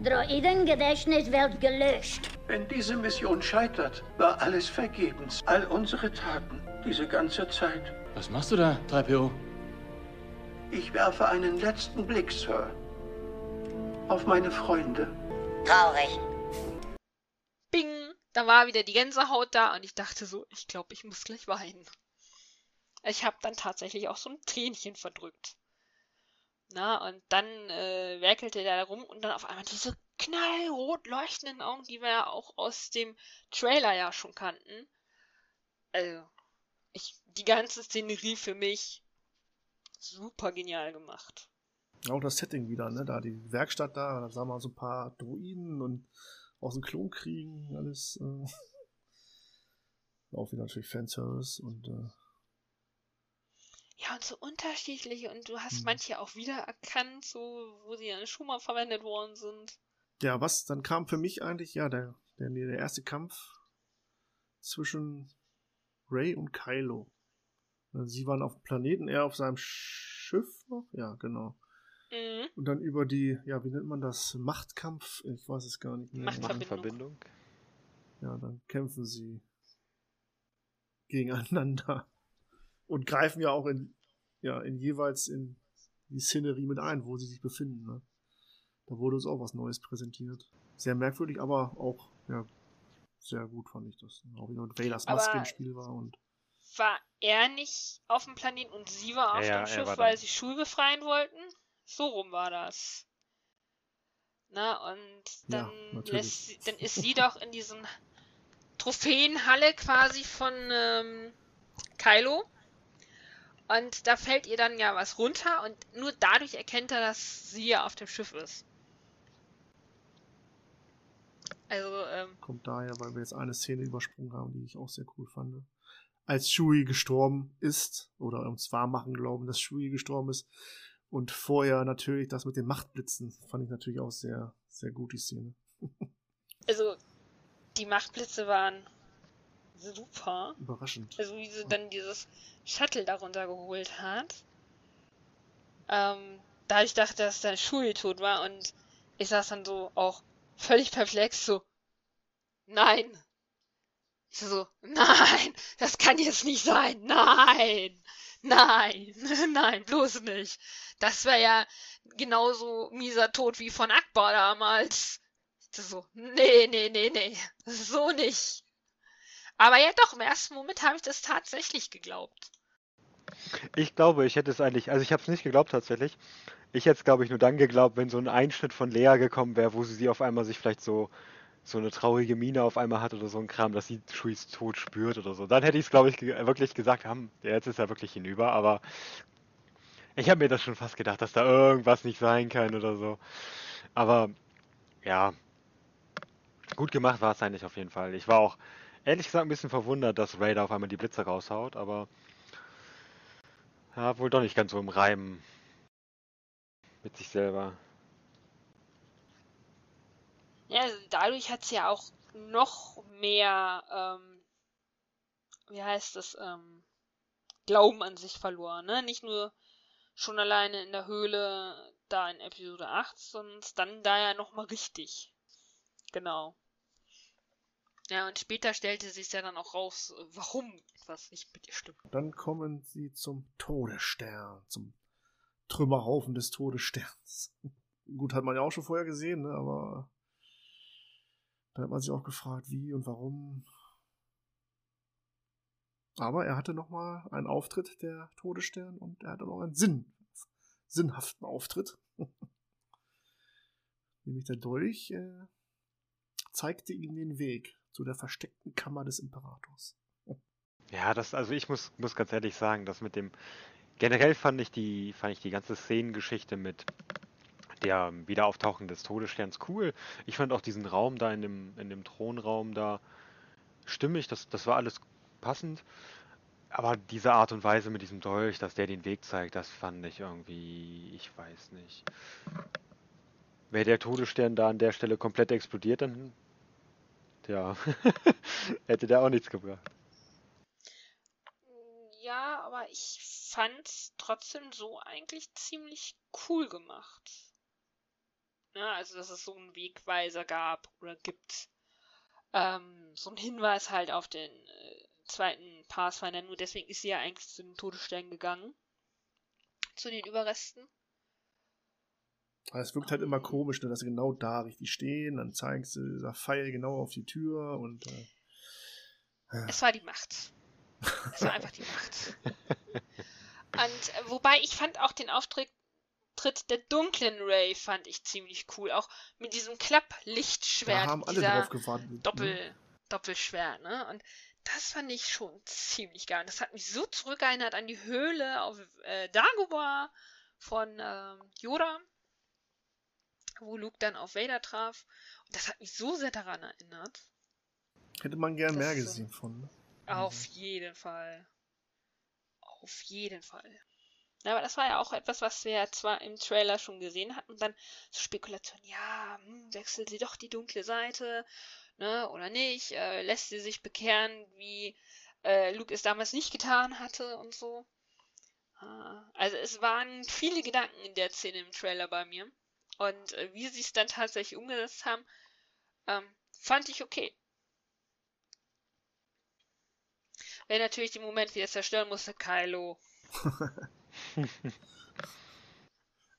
Droidengedächtnis wird gelöscht. Wenn diese Mission scheitert, war alles vergebens. All unsere Taten, diese ganze Zeit. Was machst du da, 3PO? Ich werfe einen letzten Blick, Sir. Auf meine Freunde. Traurig. Bing! Da war wieder die Gänsehaut da und ich dachte so, ich glaube, ich muss gleich weinen. Ich habe dann tatsächlich auch so ein Tränchen verdrückt. Na, und dann äh, werkelte der da rum und dann auf einmal diese knallrot leuchtenden Augen, die wir ja auch aus dem Trailer ja schon kannten. Also, ich, die ganze Szenerie für mich super genial gemacht. Auch das Setting wieder, ne? Da die Werkstatt da, da sah man so ein paar Druiden und aus dem Klonkriegen, alles. Äh, auch wieder natürlich Fanservice und äh, Ja, und so unterschiedliche und du hast Hm. manche auch wiedererkannt, so, wo sie dann schon mal verwendet worden sind. ja, was dann kam für mich eigentlich, ja, der, der, der erste Kampf zwischen Ray und Kylo. Äh, Sie waren auf dem Planeten, er auf seinem Schiff noch, ja, genau. Mhm. Und dann über die, ja, wie nennt man das? Machtkampf? Ich weiß es gar nicht mehr. Machtverbindung. Verbindung. Ja, dann kämpfen sie gegeneinander und greifen ja auch in, ja, in jeweils in die Szenerie mit ein, wo sie sich befinden. Ne? Da wurde uns auch was Neues präsentiert. Sehr merkwürdig, aber auch, ja, sehr gut fand ich das. Auch wieder mit Vaders Maske Aber- im Spiel war und War er nicht auf dem Planeten und sie war auf Ja, ja, dem er Schiff, weil sie Schul befreien wollten? So rum war das. Na, und Ja, dann lässt sie, dann ist sie doch in diesen Trophäenhalle quasi von ähm, Kylo. Und da fällt ihr dann ja was runter und nur dadurch erkennt er, dass sie ja auf dem Schiff ist. Also, ähm, kommt daher, weil wir jetzt eine Szene übersprungen haben, die ich auch sehr cool fand. Als Shui gestorben ist, oder uns wahr machen glauben, dass Shui gestorben ist, und vorher natürlich das mit den Machtblitzen, fand ich natürlich auch sehr, sehr gut, die Szene. also die Machtblitze waren super. Überraschend. Also wie sie dann dieses Shuttle darunter geholt hat. Ähm, da ich dachte, dass der Schul tot war und ich saß dann so auch völlig perplex so, nein. Ich so, nein, das kann jetzt nicht sein, nein, nein, nein, bloß nicht. Das wäre ja genauso mieser Tod wie von Akbar damals. Ich so, nee, nee, nee, nee, so nicht. Aber ja doch, im ersten Moment habe ich das tatsächlich geglaubt. Ich glaube, ich hätte es eigentlich, also ich habe es nicht geglaubt tatsächlich. Ich hätte es, glaube ich, nur dann geglaubt, wenn so ein Einschnitt von Lea gekommen wäre, wo sie sie auf einmal sich vielleicht so so eine traurige Miene auf einmal hat oder so ein Kram, dass sie Shuis Tod spürt oder so. Dann hätte ich es, glaube ich, wirklich gesagt, haben, ja, jetzt ist er wirklich hinüber, aber ich habe mir das schon fast gedacht, dass da irgendwas nicht sein kann oder so. Aber ja, gut gemacht war es eigentlich auf jeden Fall. Ich war auch ehrlich gesagt ein bisschen verwundert, dass Raider auf einmal die Blitze raushaut, aber ja, wohl doch nicht ganz so im Reim mit sich selber. Ja, also dadurch hat sie ja auch noch mehr, ähm, wie heißt das, ähm, Glauben an sich verloren, ne? Nicht nur schon alleine in der Höhle da in Episode 8, sondern dann da ja nochmal richtig. Genau. Ja, und später stellte sich ja dann auch raus, warum was nicht mit ihr stimmt. Dann kommen sie zum Todesstern, zum Trümmerhaufen des Todessterns. Gut, hat man ja auch schon vorher gesehen, ne? aber da hat man sich auch gefragt, wie und warum. Aber er hatte nochmal einen Auftritt, der Todesstern, und er hatte noch einen Sinn, sinnhaften Auftritt. Nämlich der Dolch äh, zeigte ihm den Weg zu der versteckten Kammer des Imperators. Ja, das, also ich muss, muss ganz ehrlich sagen, dass mit dem, generell fand ich die, fand ich die ganze Szenengeschichte mit der Wiederauftauchen des Todessterns cool. Ich fand auch diesen Raum da in dem, in dem Thronraum da stimmig, das, das war alles passend. Aber diese Art und Weise mit diesem Dolch, dass der den Weg zeigt, das fand ich irgendwie, ich weiß nicht. Wäre der Todesstern da an der Stelle komplett explodiert, dann ja, hätte der auch nichts gebracht. Ja, aber ich fand's trotzdem so eigentlich ziemlich cool gemacht. Ja, also, dass es so einen Wegweiser gab oder gibt. Ähm, so ein Hinweis halt auf den äh, zweiten Pathfinder. Nur deswegen ist sie ja eigentlich zu den Todesstern gegangen. Zu den Überresten. Es wirkt halt immer komisch, ne, dass sie genau da richtig stehen, dann zeigst du dieser Pfeil genau auf die Tür und. Äh, ja. Es war die Macht. Es war einfach die Macht. Und äh, wobei ich fand auch den Auftritt der dunklen Ray fand ich ziemlich cool. Auch mit diesem Klapplichtschwert. Da haben alle drauf gewartet. Ne? Doppel, ne? Doppelschwert, ne? Und das fand ich schon ziemlich geil. Das hat mich so zurückerinnert an die Höhle auf äh, Dagobah von ähm, Yoda wo Luke dann auf Vader traf. Und das hat mich so sehr daran erinnert. Hätte man gern mehr gesehen von. Ne? Auf mhm. jeden Fall. Auf jeden Fall. Ja, aber das war ja auch etwas, was wir ja zwar im Trailer schon gesehen hatten. Und dann so Spekulation, ja, hm, wechselt sie doch die dunkle Seite, ne, oder nicht? Äh, lässt sie sich bekehren, wie äh, Luke es damals nicht getan hatte und so. Ah, also es waren viele Gedanken in der Szene im Trailer bei mir. Und äh, wie sie es dann tatsächlich umgesetzt haben, ähm, fand ich okay. Wenn natürlich den Moment wieder zerstören musste, Kylo.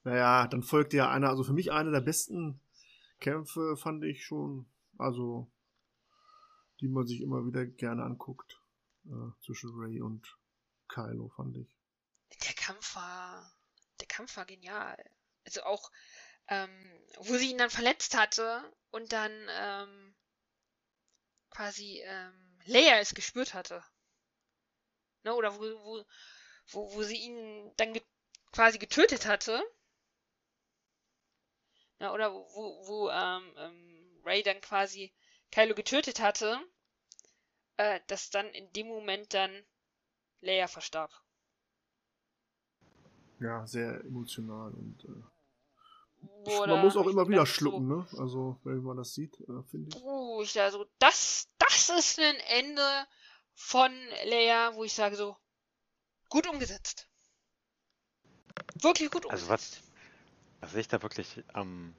naja, dann folgte ja einer, also für mich einer der besten Kämpfe, fand ich schon, also die man sich immer wieder gerne anguckt. Äh, zwischen Ray und Kylo, fand ich. Der Kampf war. Der Kampf war genial. Also auch ähm, wo sie ihn dann verletzt hatte und dann ähm, quasi ähm, Leia es gespürt hatte. Ne? Oder wo, wo, wo, wo sie ihn dann ge quasi getötet hatte. Ja, oder wo, wo ähm, ähm, Ray dann quasi Kylo getötet hatte, äh, dass dann in dem Moment dann Leia verstarb. Ja, sehr emotional und äh, Boah, man muss auch immer wieder schlucken, so, ne? Also, wenn man das sieht, äh, finde ich. Oh, ich also, das, das ist ein Ende von Leia, wo ich sage so, gut umgesetzt. Wirklich gut umgesetzt. Also was, was ich da wirklich am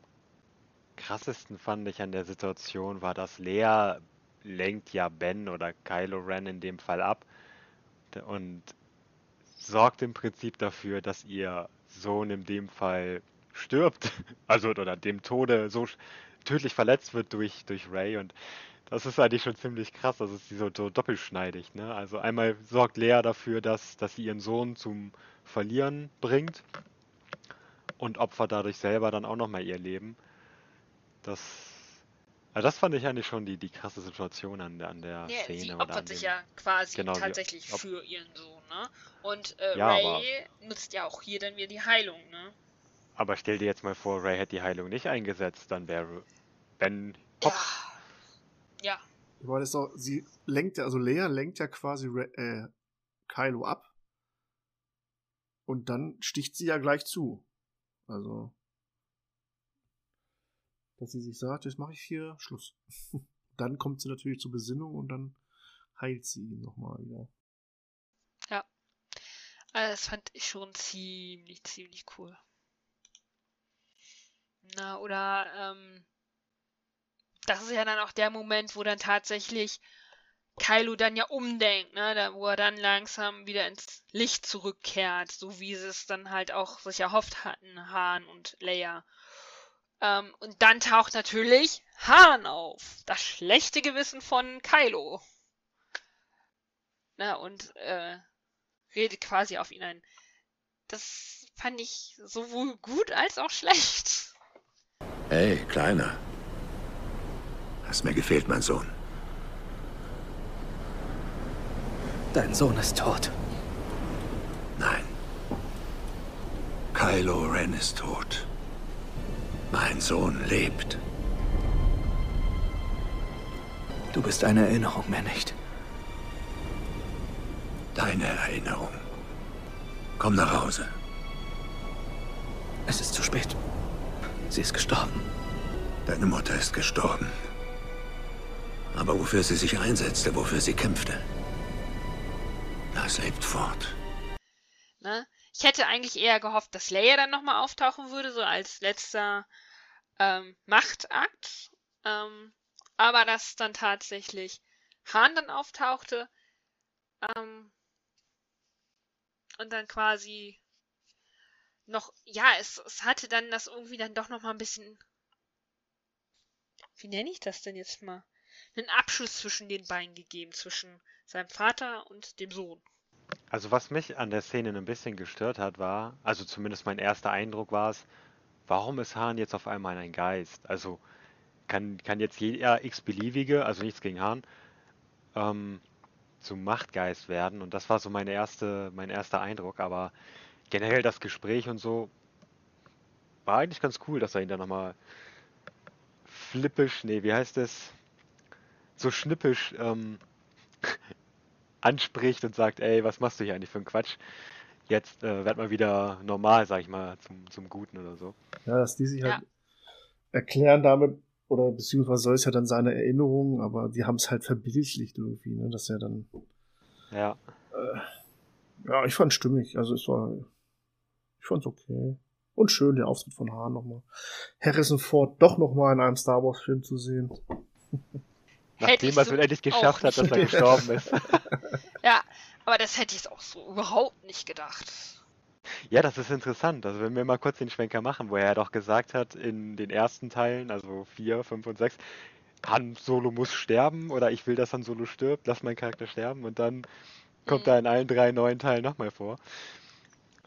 krassesten fand ich an der Situation war, dass Leia lenkt ja Ben oder Kylo Ren in dem Fall ab und sorgt im Prinzip dafür, dass ihr Sohn in dem Fall stirbt, also oder dem Tode so tödlich verletzt wird durch, durch Ray und das ist eigentlich schon ziemlich krass, das ist so, so doppelschneidig, ne? Also einmal sorgt Lea dafür, dass, dass sie ihren Sohn zum Verlieren bringt und opfert dadurch selber dann auch nochmal ihr Leben. Das also das fand ich eigentlich schon die, die krasse Situation an der, an der ja, Szene. Sie opfert sich dem, ja quasi genau, tatsächlich für ihren Sohn, ne? Und äh, ja, Ray nutzt ja auch hier dann wieder die Heilung, ne? Aber stell dir jetzt mal vor, Ray hätte die Heilung nicht eingesetzt, dann wäre Ben hopp. Ja. ja. Aber das doch, sie lenkt ja, also Lea lenkt ja quasi äh, Kylo ab. Und dann sticht sie ja gleich zu. Also. Dass sie sich sagt, jetzt mache ich hier Schluss. dann kommt sie natürlich zur Besinnung und dann heilt sie ihn nochmal wieder. Ja. Also das fand ich schon ziemlich, ziemlich cool. Na, oder ähm, das ist ja dann auch der Moment, wo dann tatsächlich Kylo dann ja umdenkt, ne? Da, wo er dann langsam wieder ins Licht zurückkehrt, so wie sie es dann halt auch sich erhofft hatten, Han und Leia. Ähm, und dann taucht natürlich Han auf. Das schlechte Gewissen von Kylo. Na, und äh, redet quasi auf ihn ein. Das fand ich sowohl gut als auch schlecht. Hey, Kleiner. Hast mir gefehlt, mein Sohn. Dein Sohn ist tot. Nein. Kylo Ren ist tot. Mein Sohn lebt. Du bist eine Erinnerung, mehr nicht. Deine Erinnerung. Komm nach Hause. Es ist zu spät. Sie ist gestorben. Deine Mutter ist gestorben. Aber wofür sie sich einsetzte, wofür sie kämpfte, das lebt fort. Ne? Ich hätte eigentlich eher gehofft, dass Leia dann nochmal auftauchen würde, so als letzter ähm, Machtakt. Ähm, aber dass dann tatsächlich Han dann auftauchte ähm, und dann quasi noch, ja, es, es hatte dann das irgendwie dann doch nochmal ein bisschen, wie nenne ich das denn jetzt mal, einen Abschluss zwischen den beiden gegeben, zwischen seinem Vater und dem Sohn. Also was mich an der Szene ein bisschen gestört hat, war, also zumindest mein erster Eindruck war es, warum ist Hahn jetzt auf einmal ein Geist? Also kann, kann jetzt jeder x-beliebige, also nichts gegen Hahn, ähm, zum Machtgeist werden. Und das war so meine erste, mein erster Eindruck. Aber generell das Gespräch und so war eigentlich ganz cool, dass er ihn da nochmal flippisch, nee, wie heißt es? So schnippisch ähm, anspricht und sagt, ey, was machst du hier eigentlich für einen Quatsch? Jetzt äh, werd mal wieder normal, sag ich mal, zum, zum Guten oder so. Ja, dass die sich Ja. halt erklären damit, oder beziehungsweise soll es ja dann seine Erinnerungen, aber die haben es halt verbildlicht irgendwie, ne, dass er dann, Ja. äh, ja, ich fand stimmig, also es war, ich fand's okay. Und schön, der Auftritt von Hahn nochmal. Harrison Ford doch nochmal in einem Star Wars Film zu sehen. Nachdem er es so endlich geschafft hat, dass er gestorben ist. Ja, aber das hätte ich auch so überhaupt nicht gedacht. Ja, das ist interessant. Also wenn wir mal kurz den Schwenker machen, wo er ja doch gesagt hat, in den ersten Teilen, also 4, 5 und 6, Han Solo muss sterben oder ich will, dass Han Solo stirbt, lass meinen Charakter sterben und dann kommt Mhm. er in allen drei neuen Teilen nochmal vor.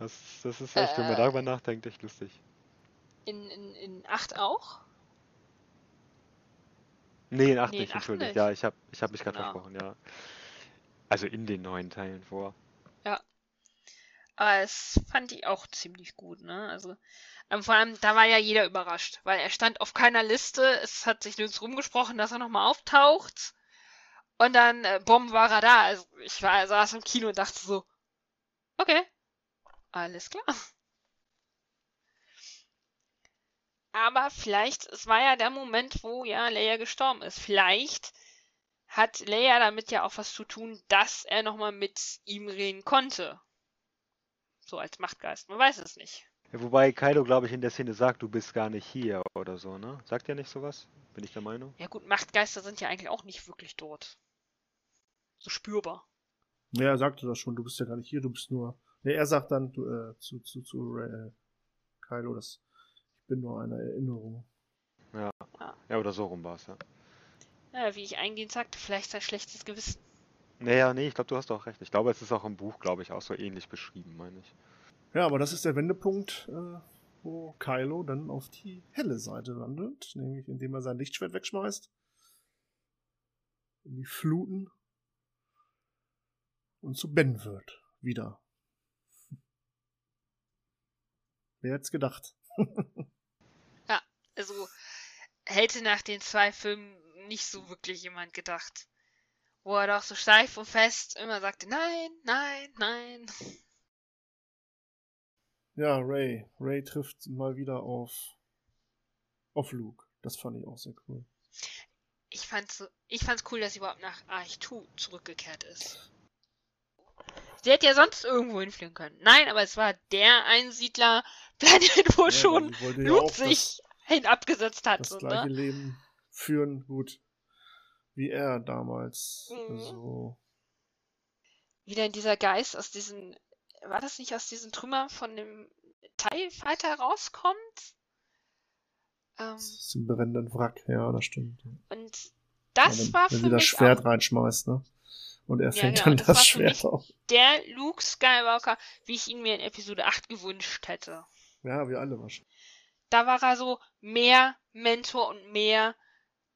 Das, das ist echt, wenn man Äh. darüber nachdenkt, echt lustig. In, in, in 8 auch? Nee, in 8 Nee, nicht, entschuldigt. Ja, ich habe ich hab mich gerade Genau. versprochen, ja. Also in den neuen Teilen vor. Aber es fand ich auch ziemlich gut, ne? Also, ähm, vor allem, da war ja jeder überrascht, weil er stand auf keiner Liste, es hat sich nirgends rumgesprochen, dass er nochmal auftaucht. Und dann, äh, bumm, war er da. Also, ich war, saß im Kino und dachte so, okay, alles klar. Aber vielleicht, es war ja der Moment, wo ja Leia gestorben ist. Vielleicht hat Leia damit ja auch was zu tun, dass er nochmal mit ihm reden konnte. So als Machtgeist. Man weiß es nicht. Ja, wobei Kaido, glaube ich, in der Szene sagt, du bist gar nicht hier oder so, ne? Sagt er nicht sowas? Bin ich der Meinung? Ja gut, Machtgeister sind ja eigentlich auch nicht wirklich dort. So spürbar. Ja, er sagte das schon, du bist ja gar nicht hier, du bist nur. Nee, er sagt dann du, äh, zu, zu, zu äh, Kylo, dass ich bin nur eine Erinnerung. Ja. Ja, oder so rum war es, ja. Ja, wie ich eingehend sagte, vielleicht sein schlechtes Gewissen. Naja, nee, ich glaube, du hast auch recht. Ich glaube, es ist auch im Buch, glaube ich, auch so ähnlich beschrieben, meine ich. Ja, aber das ist der Wendepunkt, äh, wo Kylo dann auf die helle Seite wandelt, nämlich indem er sein Lichtschwert wegschmeißt. In die Fluten. Und zu Ben wird. Wieder. Wer hätte gedacht? Also hätte nach den zwei Filmen nicht so wirklich jemand gedacht. Wo er doch so steif und fest immer sagte, nein, nein, nein. Ja, Ray. Ray trifft mal wieder auf, auf Luke. Das fand ich auch sehr cool. Ich fand's, ich fand's cool, dass sie überhaupt nach Arch-2 zurückgekehrt ist. Sie hätte ja sonst irgendwo hinfliegen können. Nein, aber es war der Einsiedler-Planet, wo Ja, schon ja Luke sich ihn abgesetzt hat. das so, gleiche ne? Leben führen, gut, wie er damals. Mhm. Also, Wieder in dieser Geist aus diesen, war das nicht aus diesen Trümmern von dem TIE Fighter rauskommt? Ähm, aus dem brennenden Wrack, ja, das stimmt. und das ja, wenn, war wenn für sie das mich Schwert reinschmeißt, ne? Und er Ja, fängt genau, dann das das, Schwert mich- auf. der Luke Skywalker, wie ich ihn mir in Episode 8 gewünscht hätte. Ja, wir alle wahrscheinlich. Da war er so mehr Mentor und mehr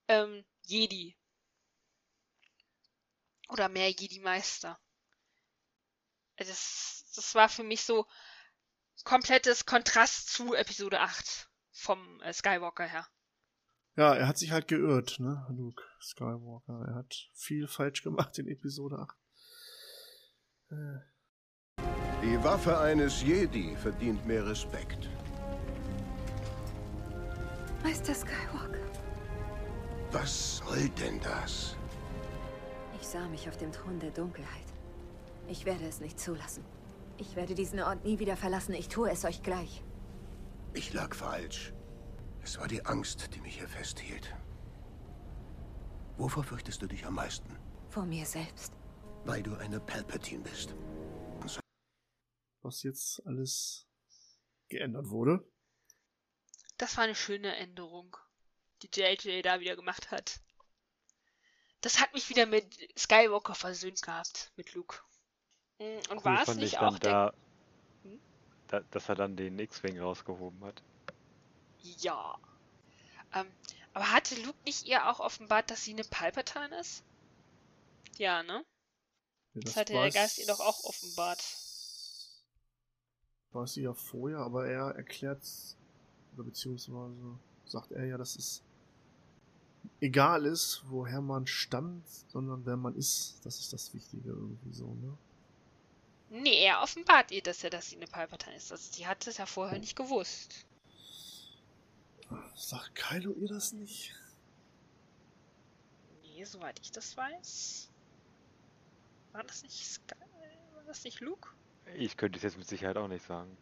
ähm, Jedi. Oder mehr Jedi-Meister. Das, das war für mich so komplettes Kontrast zu Episode 8 vom äh, Skywalker her. Ja, er hat sich halt geirrt, ne, Luke Skywalker. Er hat viel falsch gemacht in Episode 8. Äh, Die Waffe eines Jedi verdient mehr Respekt. Meister Skywalker. Was soll denn das? Ich sah mich auf dem Thron der Dunkelheit. Ich werde es nicht zulassen. Ich werde diesen Ort nie wieder verlassen. Ich tue es euch gleich. Ich lag falsch. Es war die Angst, die mich hier festhielt. Wovor fürchtest du dich am meisten? Vor mir selbst. Weil du eine Palpatine bist. Was jetzt alles geändert wurde. Das war eine schöne Änderung, die JJ da wieder gemacht hat. Das hat mich wieder mit Skywalker versöhnt gehabt, mit Luke. Mm, Und Cool war es nicht ich auch da, Hm? da, dass er dann den X-Wing rausgehoben hat. Ja. Ähm, aber hatte Luke nicht ihr auch offenbart, dass sie eine Palpatine ist? Ja, ne? Ja, Das hatte der Geist ihr doch auch offenbart. Weiß sie ja vorher, aber er erklärt, oder beziehungsweise sagt er ja, dass es egal ist, woher man stammt, sondern wer man ist. Das ist das Wichtige irgendwie so, ne? Nee, er offenbart ihr, dass er, dass sie eine Palpatine ist. Also die hat es ja vorher nicht gewusst. Sagt Kylo ihr das nicht? Nee, soweit ich das weiß. War das nicht Sky war das nicht Luke? Ich könnte es jetzt mit Sicherheit auch nicht sagen.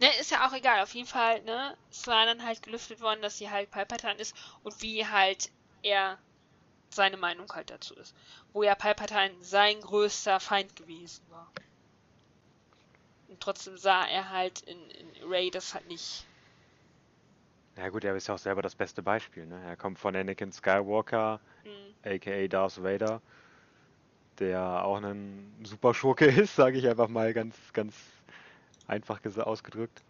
Ne, ist ja auch egal. Auf jeden Fall, ne, es war dann halt gelüftet worden, dass sie halt Palpatine ist und wie halt er seine Meinung halt dazu ist. Wo ja Palpatine sein größter Feind gewesen war. Und trotzdem sah er halt in, in Ray das halt nicht. Ja gut, er ist ja auch selber das beste Beispiel, ne? Er kommt von Anakin Skywalker, Mhm. aka Darth Vader, der auch ein super Schurke ist, sage ich einfach mal ganz, ganz einfach ausgedrückt.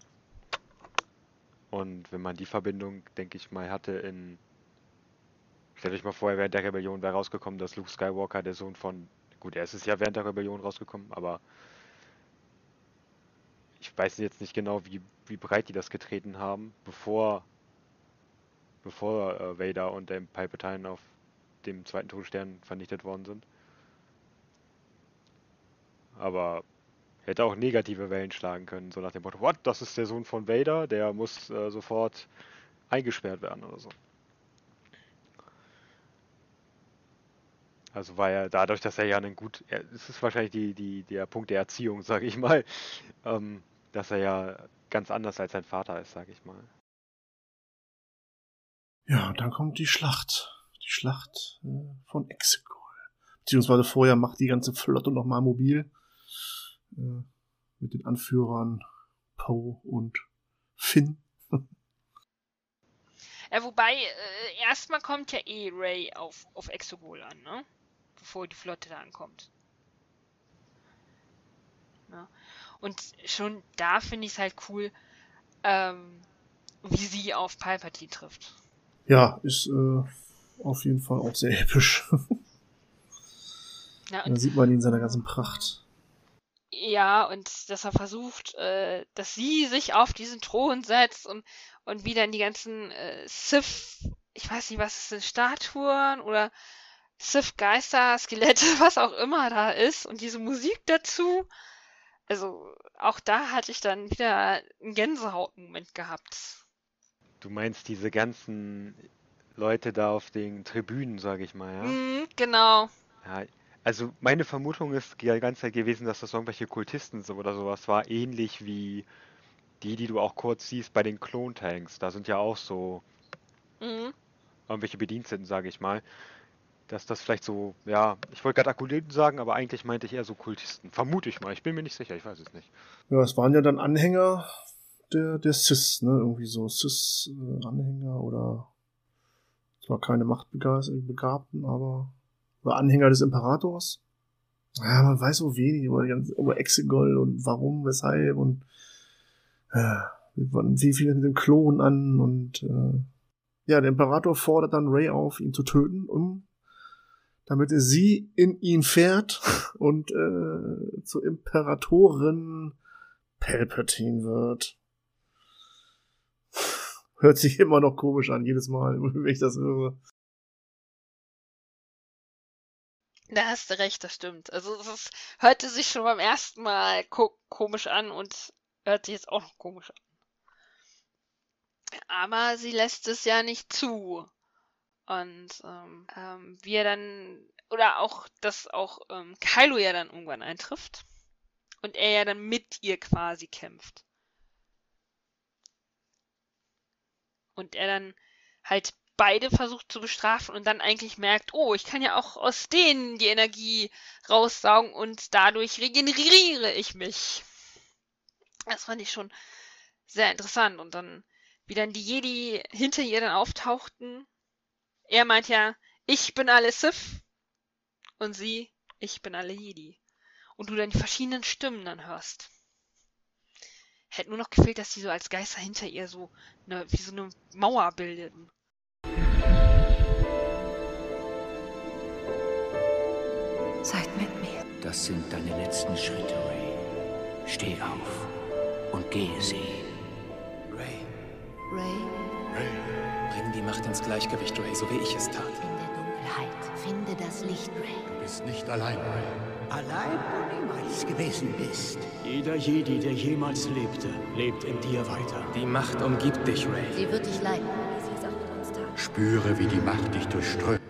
Und wenn man die Verbindung, denke ich mal, hatte in... Stellt euch mal vor, während der Rebellion wäre rausgekommen, dass Luke Skywalker der Sohn von... Gut, er ist es ja während der Rebellion rausgekommen, aber... Ich weiß jetzt nicht genau, wie, wie breit die das getreten haben, bevor bevor äh, Vader und der Palpatine auf dem zweiten Todesstern vernichtet worden sind. Aber hätte auch negative Wellen schlagen können, so nach dem Motto, what, das ist der Sohn von Vader, der muss äh, sofort eingesperrt werden oder so. Also war er dadurch, dass er ja einen gut, es ist wahrscheinlich die, die, der Punkt der Erziehung, sage ich mal, ähm, dass er ja ganz anders als sein Vater ist, sage ich mal. Ja, und dann kommt die Schlacht. Die Schlacht äh, von Exegol. Beziehungsweise vorher macht die ganze Flotte nochmal mobil. Äh, mit den Anführern Poe und Finn. Ja, wobei, äh, erstmal kommt ja eh Ray auf, auf Exogol an, ne? Bevor die Flotte da ankommt. Ja. Und schon da finde ich es halt cool, ähm, wie sie auf Palpatine trifft. Ja, ist äh, auf jeden Fall auch sehr episch. Ja, da sieht man ihn in seiner ganzen Pracht. Ja, und dass er versucht, äh, dass sie sich auf diesen Thron setzt und, und wie dann die ganzen äh, Sith, ich weiß nicht, was es sind, Statuen oder Sith-Geister, Skelette, was auch immer da ist und diese Musik dazu. Also auch da hatte ich dann wieder einen Gänsehautmoment gehabt. Du meinst diese ganzen Leute da auf den Tribünen, sage ich mal, ja? Mhm, genau. Ja, also meine Vermutung ist die ganze Zeit gewesen, dass das irgendwelche Kultisten so oder sowas war, ähnlich wie die, die du auch kurz siehst bei den Klontanks, da sind ja auch so Mhm. irgendwelche Bediensteten, sage ich mal. Dass das vielleicht so, ja, ich wollte gerade Akuleten sagen, aber eigentlich meinte ich eher so Kultisten. Vermute ich mal, ich bin mir nicht sicher, ich weiß es nicht. Ja, es waren ja dann Anhänger der, der Cis, ne? Irgendwie so Cis-Anhänger oder zwar keine Machtbegabten, aber oder Anhänger des Imperators. Ja, man weiß so wenig über, über Exegol und warum, weshalb und äh, wie viel mit dem Klon an und äh, ja, der Imperator fordert dann Ray auf, ihn zu töten, um damit sie in ihn fährt und äh, zur Imperatorin Palpatine wird. Hört sich immer noch komisch an, jedes Mal, wenn ich das höre. Da hast du recht, das stimmt. Also es hörte sich schon beim ersten Mal ko komisch an und hört sich jetzt auch noch komisch an. Aber sie lässt es ja nicht zu. Und ähm, ähm, wir dann, oder auch, dass auch ähm, Kylo ja dann irgendwann eintrifft. Und er ja dann mit ihr quasi kämpft. Und er dann halt beide versucht zu bestrafen und dann eigentlich merkt, oh, ich kann ja auch aus denen die Energie raussaugen und dadurch regeneriere ich mich. Das fand ich schon sehr interessant. Und dann, wie dann die Jedi hinter ihr dann auftauchten. Er meint ja, ich bin alle Sith. Und sie, ich bin alle Jedi. Und du dann die verschiedenen Stimmen dann hörst. Hätte nur noch gefehlt, dass die so als Geister hinter ihr so eine, wie so eine Mauer bildeten. Seid mit mir. Das sind deine letzten Schritte, Ray. Steh auf und gehe sie. Ray, Ray, bring die Macht ins Gleichgewicht, Ray, so wie ich es tat. In der Dunkelheit. Finde das Licht, Ray. Du bist nicht allein, Ray. Allein du niemals gewesen bist. Jeder Jedi, der jemals lebte, lebt in dir weiter. Die Macht umgibt dich, Ray. Sie wird dich leiten. wie sie es auch mit uns tat. Spüre, wie die Macht dich durchströmt,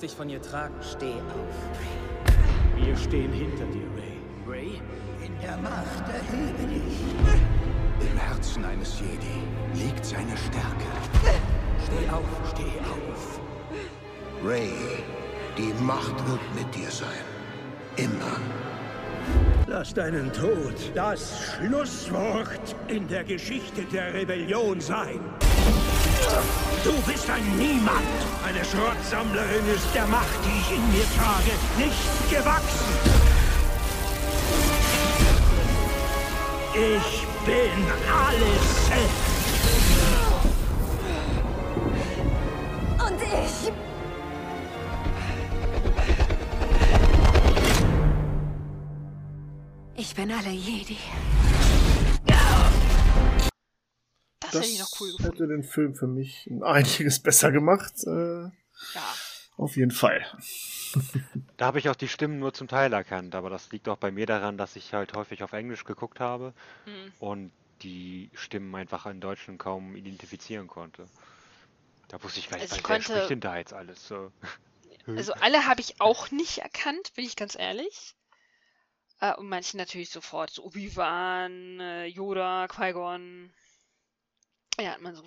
Lass dich von ihr tragen. Steh auf. Wir stehen hinter dir, Ray. Ray? In der Macht erhebe dich. Im Herzen eines Jedi liegt seine Stärke. Steh auf, steh auf. Ray, die Macht wird mit dir sein. Immer. Lass deinen Tod das Schlusswort in der Geschichte der Rebellion sein. Du bist ein Niemand. Eine Schrottsammlerin ist der Macht, die ich in mir trage, nicht gewachsen. Ich bin alles selbst. Und ich. Ich bin alle Jedi. Das, Das hätte ich noch cool gefunden. hätte den Film für mich einiges besser gemacht. Äh, Ja. auf jeden Fall. Da habe ich auch die Stimmen nur zum Teil erkannt, aber das liegt auch bei mir daran, dass ich halt häufig auf Englisch geguckt habe Mhm. und die Stimmen einfach in Deutschen kaum identifizieren konnte. Da wusste ich gar nicht, Also ich wer konnte- spricht denn da jetzt alles so. Also alle habe ich auch nicht erkannt, bin ich ganz ehrlich. Äh, und manche natürlich sofort. So Obi-Wan, äh, Yoda, Qui-Gon. Ja, man so,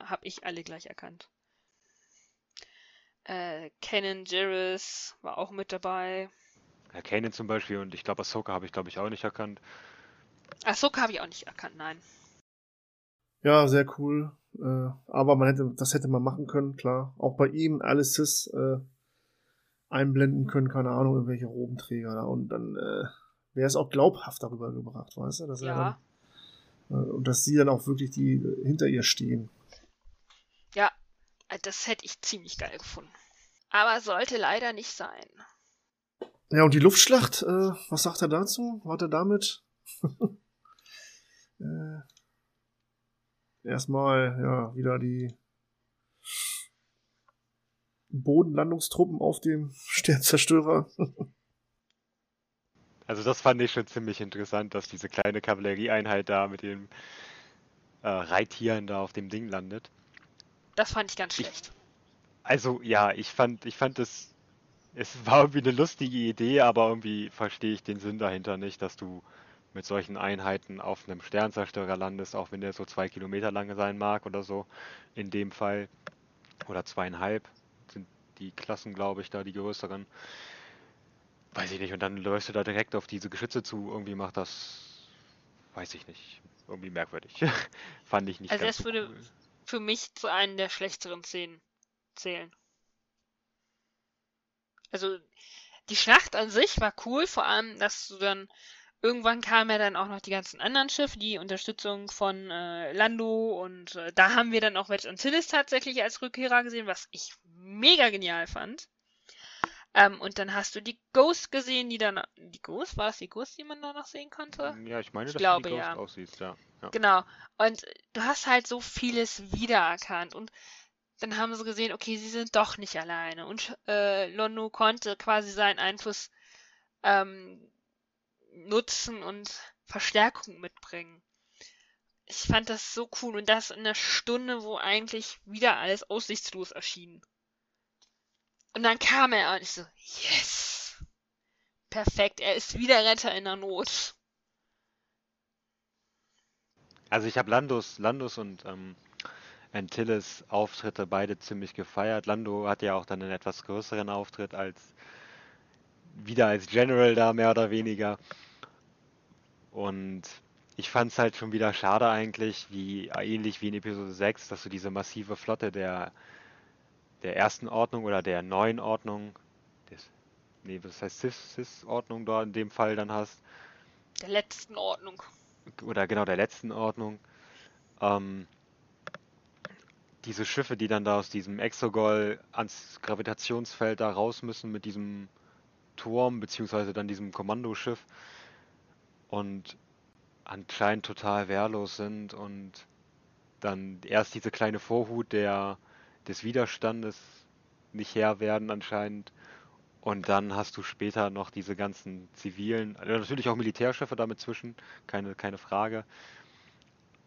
habe ich alle gleich erkannt. Äh, Kanan Jarrus war auch mit dabei. Herr Kanan zum Beispiel und ich glaube Ahsoka habe ich glaube ich auch nicht erkannt. Ahsoka habe ich auch nicht erkannt, nein. Ja, sehr cool. Äh, aber man hätte, das hätte man machen können, klar. Auch bei ihm alles Cis äh, einblenden können, keine Ahnung, irgendwelche Robenträger da. Und dann äh, wäre es auch glaubhaft darüber gebracht, weißt du? Dass er Ja. dann, äh, und dass sie dann auch wirklich die äh, hinter ihr stehen. Ja, äh, das hätte ich ziemlich geil gefunden. Aber sollte leider nicht sein. Ja, und die Luftschlacht, äh, was sagt er dazu? Hat er damit? äh, erstmal, ja, wieder die Bodenlandungstruppen auf dem Sternzerstörer. Also das fand ich schon ziemlich interessant, dass diese kleine Kavallerieeinheit da mit den äh, Reittieren da auf dem Ding landet. Das fand ich ganz schlecht. Also ja, ich fand, ich fand es, es war irgendwie eine lustige Idee, aber irgendwie verstehe ich den Sinn dahinter nicht, dass du mit solchen Einheiten auf einem Sternzerstörer landest, auch wenn der so zwei Kilometer lang sein mag oder so. In dem Fall. Oder zweieinhalb sind die Klassen, glaube ich, da die größeren. Weiß ich nicht. Und dann läufst du da direkt auf diese Geschütze zu. Irgendwie macht das, weiß ich nicht, irgendwie merkwürdig. Fand ich nicht Also das würde cool. für mich zu einem der schlechteren Szenen zählen. Also die Schlacht an sich war cool, vor allem, dass du dann irgendwann kamen ja dann auch noch die ganzen anderen Schiffe, die Unterstützung von äh, Lando und äh, da haben wir dann auch Wedge Antilles tatsächlich als Rückkehrer gesehen, was ich mega genial fand. Ähm, und dann hast du die Ghost gesehen, die dann die Ghost war es die Ghost, die man da noch sehen konnte? Ja, ich meine, Ich dass glaube, du wie Ghost ja. aussiehst, ja. ja. Genau. Und du hast halt so vieles wiedererkannt. Und dann haben sie gesehen, okay, sie sind doch nicht alleine. Und äh, Londo konnte quasi seinen Einfluss ähm, nutzen und Verstärkung mitbringen. Ich fand das so cool. Und das in einer Stunde, wo eigentlich wieder alles aussichtslos erschien. Und dann kam er und ich so, yes! Perfekt, er ist wieder Retter in der Not. Also ich habe Landos, Landos und ähm, Antilles Auftritte beide ziemlich gefeiert. Lando hat ja auch dann einen etwas größeren Auftritt als wieder als General da mehr oder weniger. Und ich fand es halt schon wieder schade eigentlich, wie ähnlich wie in Episode 6, dass du diese massive Flotte der der ersten Ordnung oder der neuen Ordnung, des, nee, was heißt Sis, Sis-Ordnung da in dem Fall dann hast, Der letzten Ordnung. oder genau der letzten Ordnung, ähm, diese Schiffe, die dann da aus diesem Exogol ans Gravitationsfeld da raus müssen mit diesem Turm, beziehungsweise dann diesem Kommandoschiff und anscheinend total wehrlos sind und dann erst diese kleine Vorhut der, des Widerstandes nicht Herr werden anscheinend und dann hast du später noch diese ganzen zivilen, natürlich auch Militärschiffe damit zwischen, keine, keine Frage.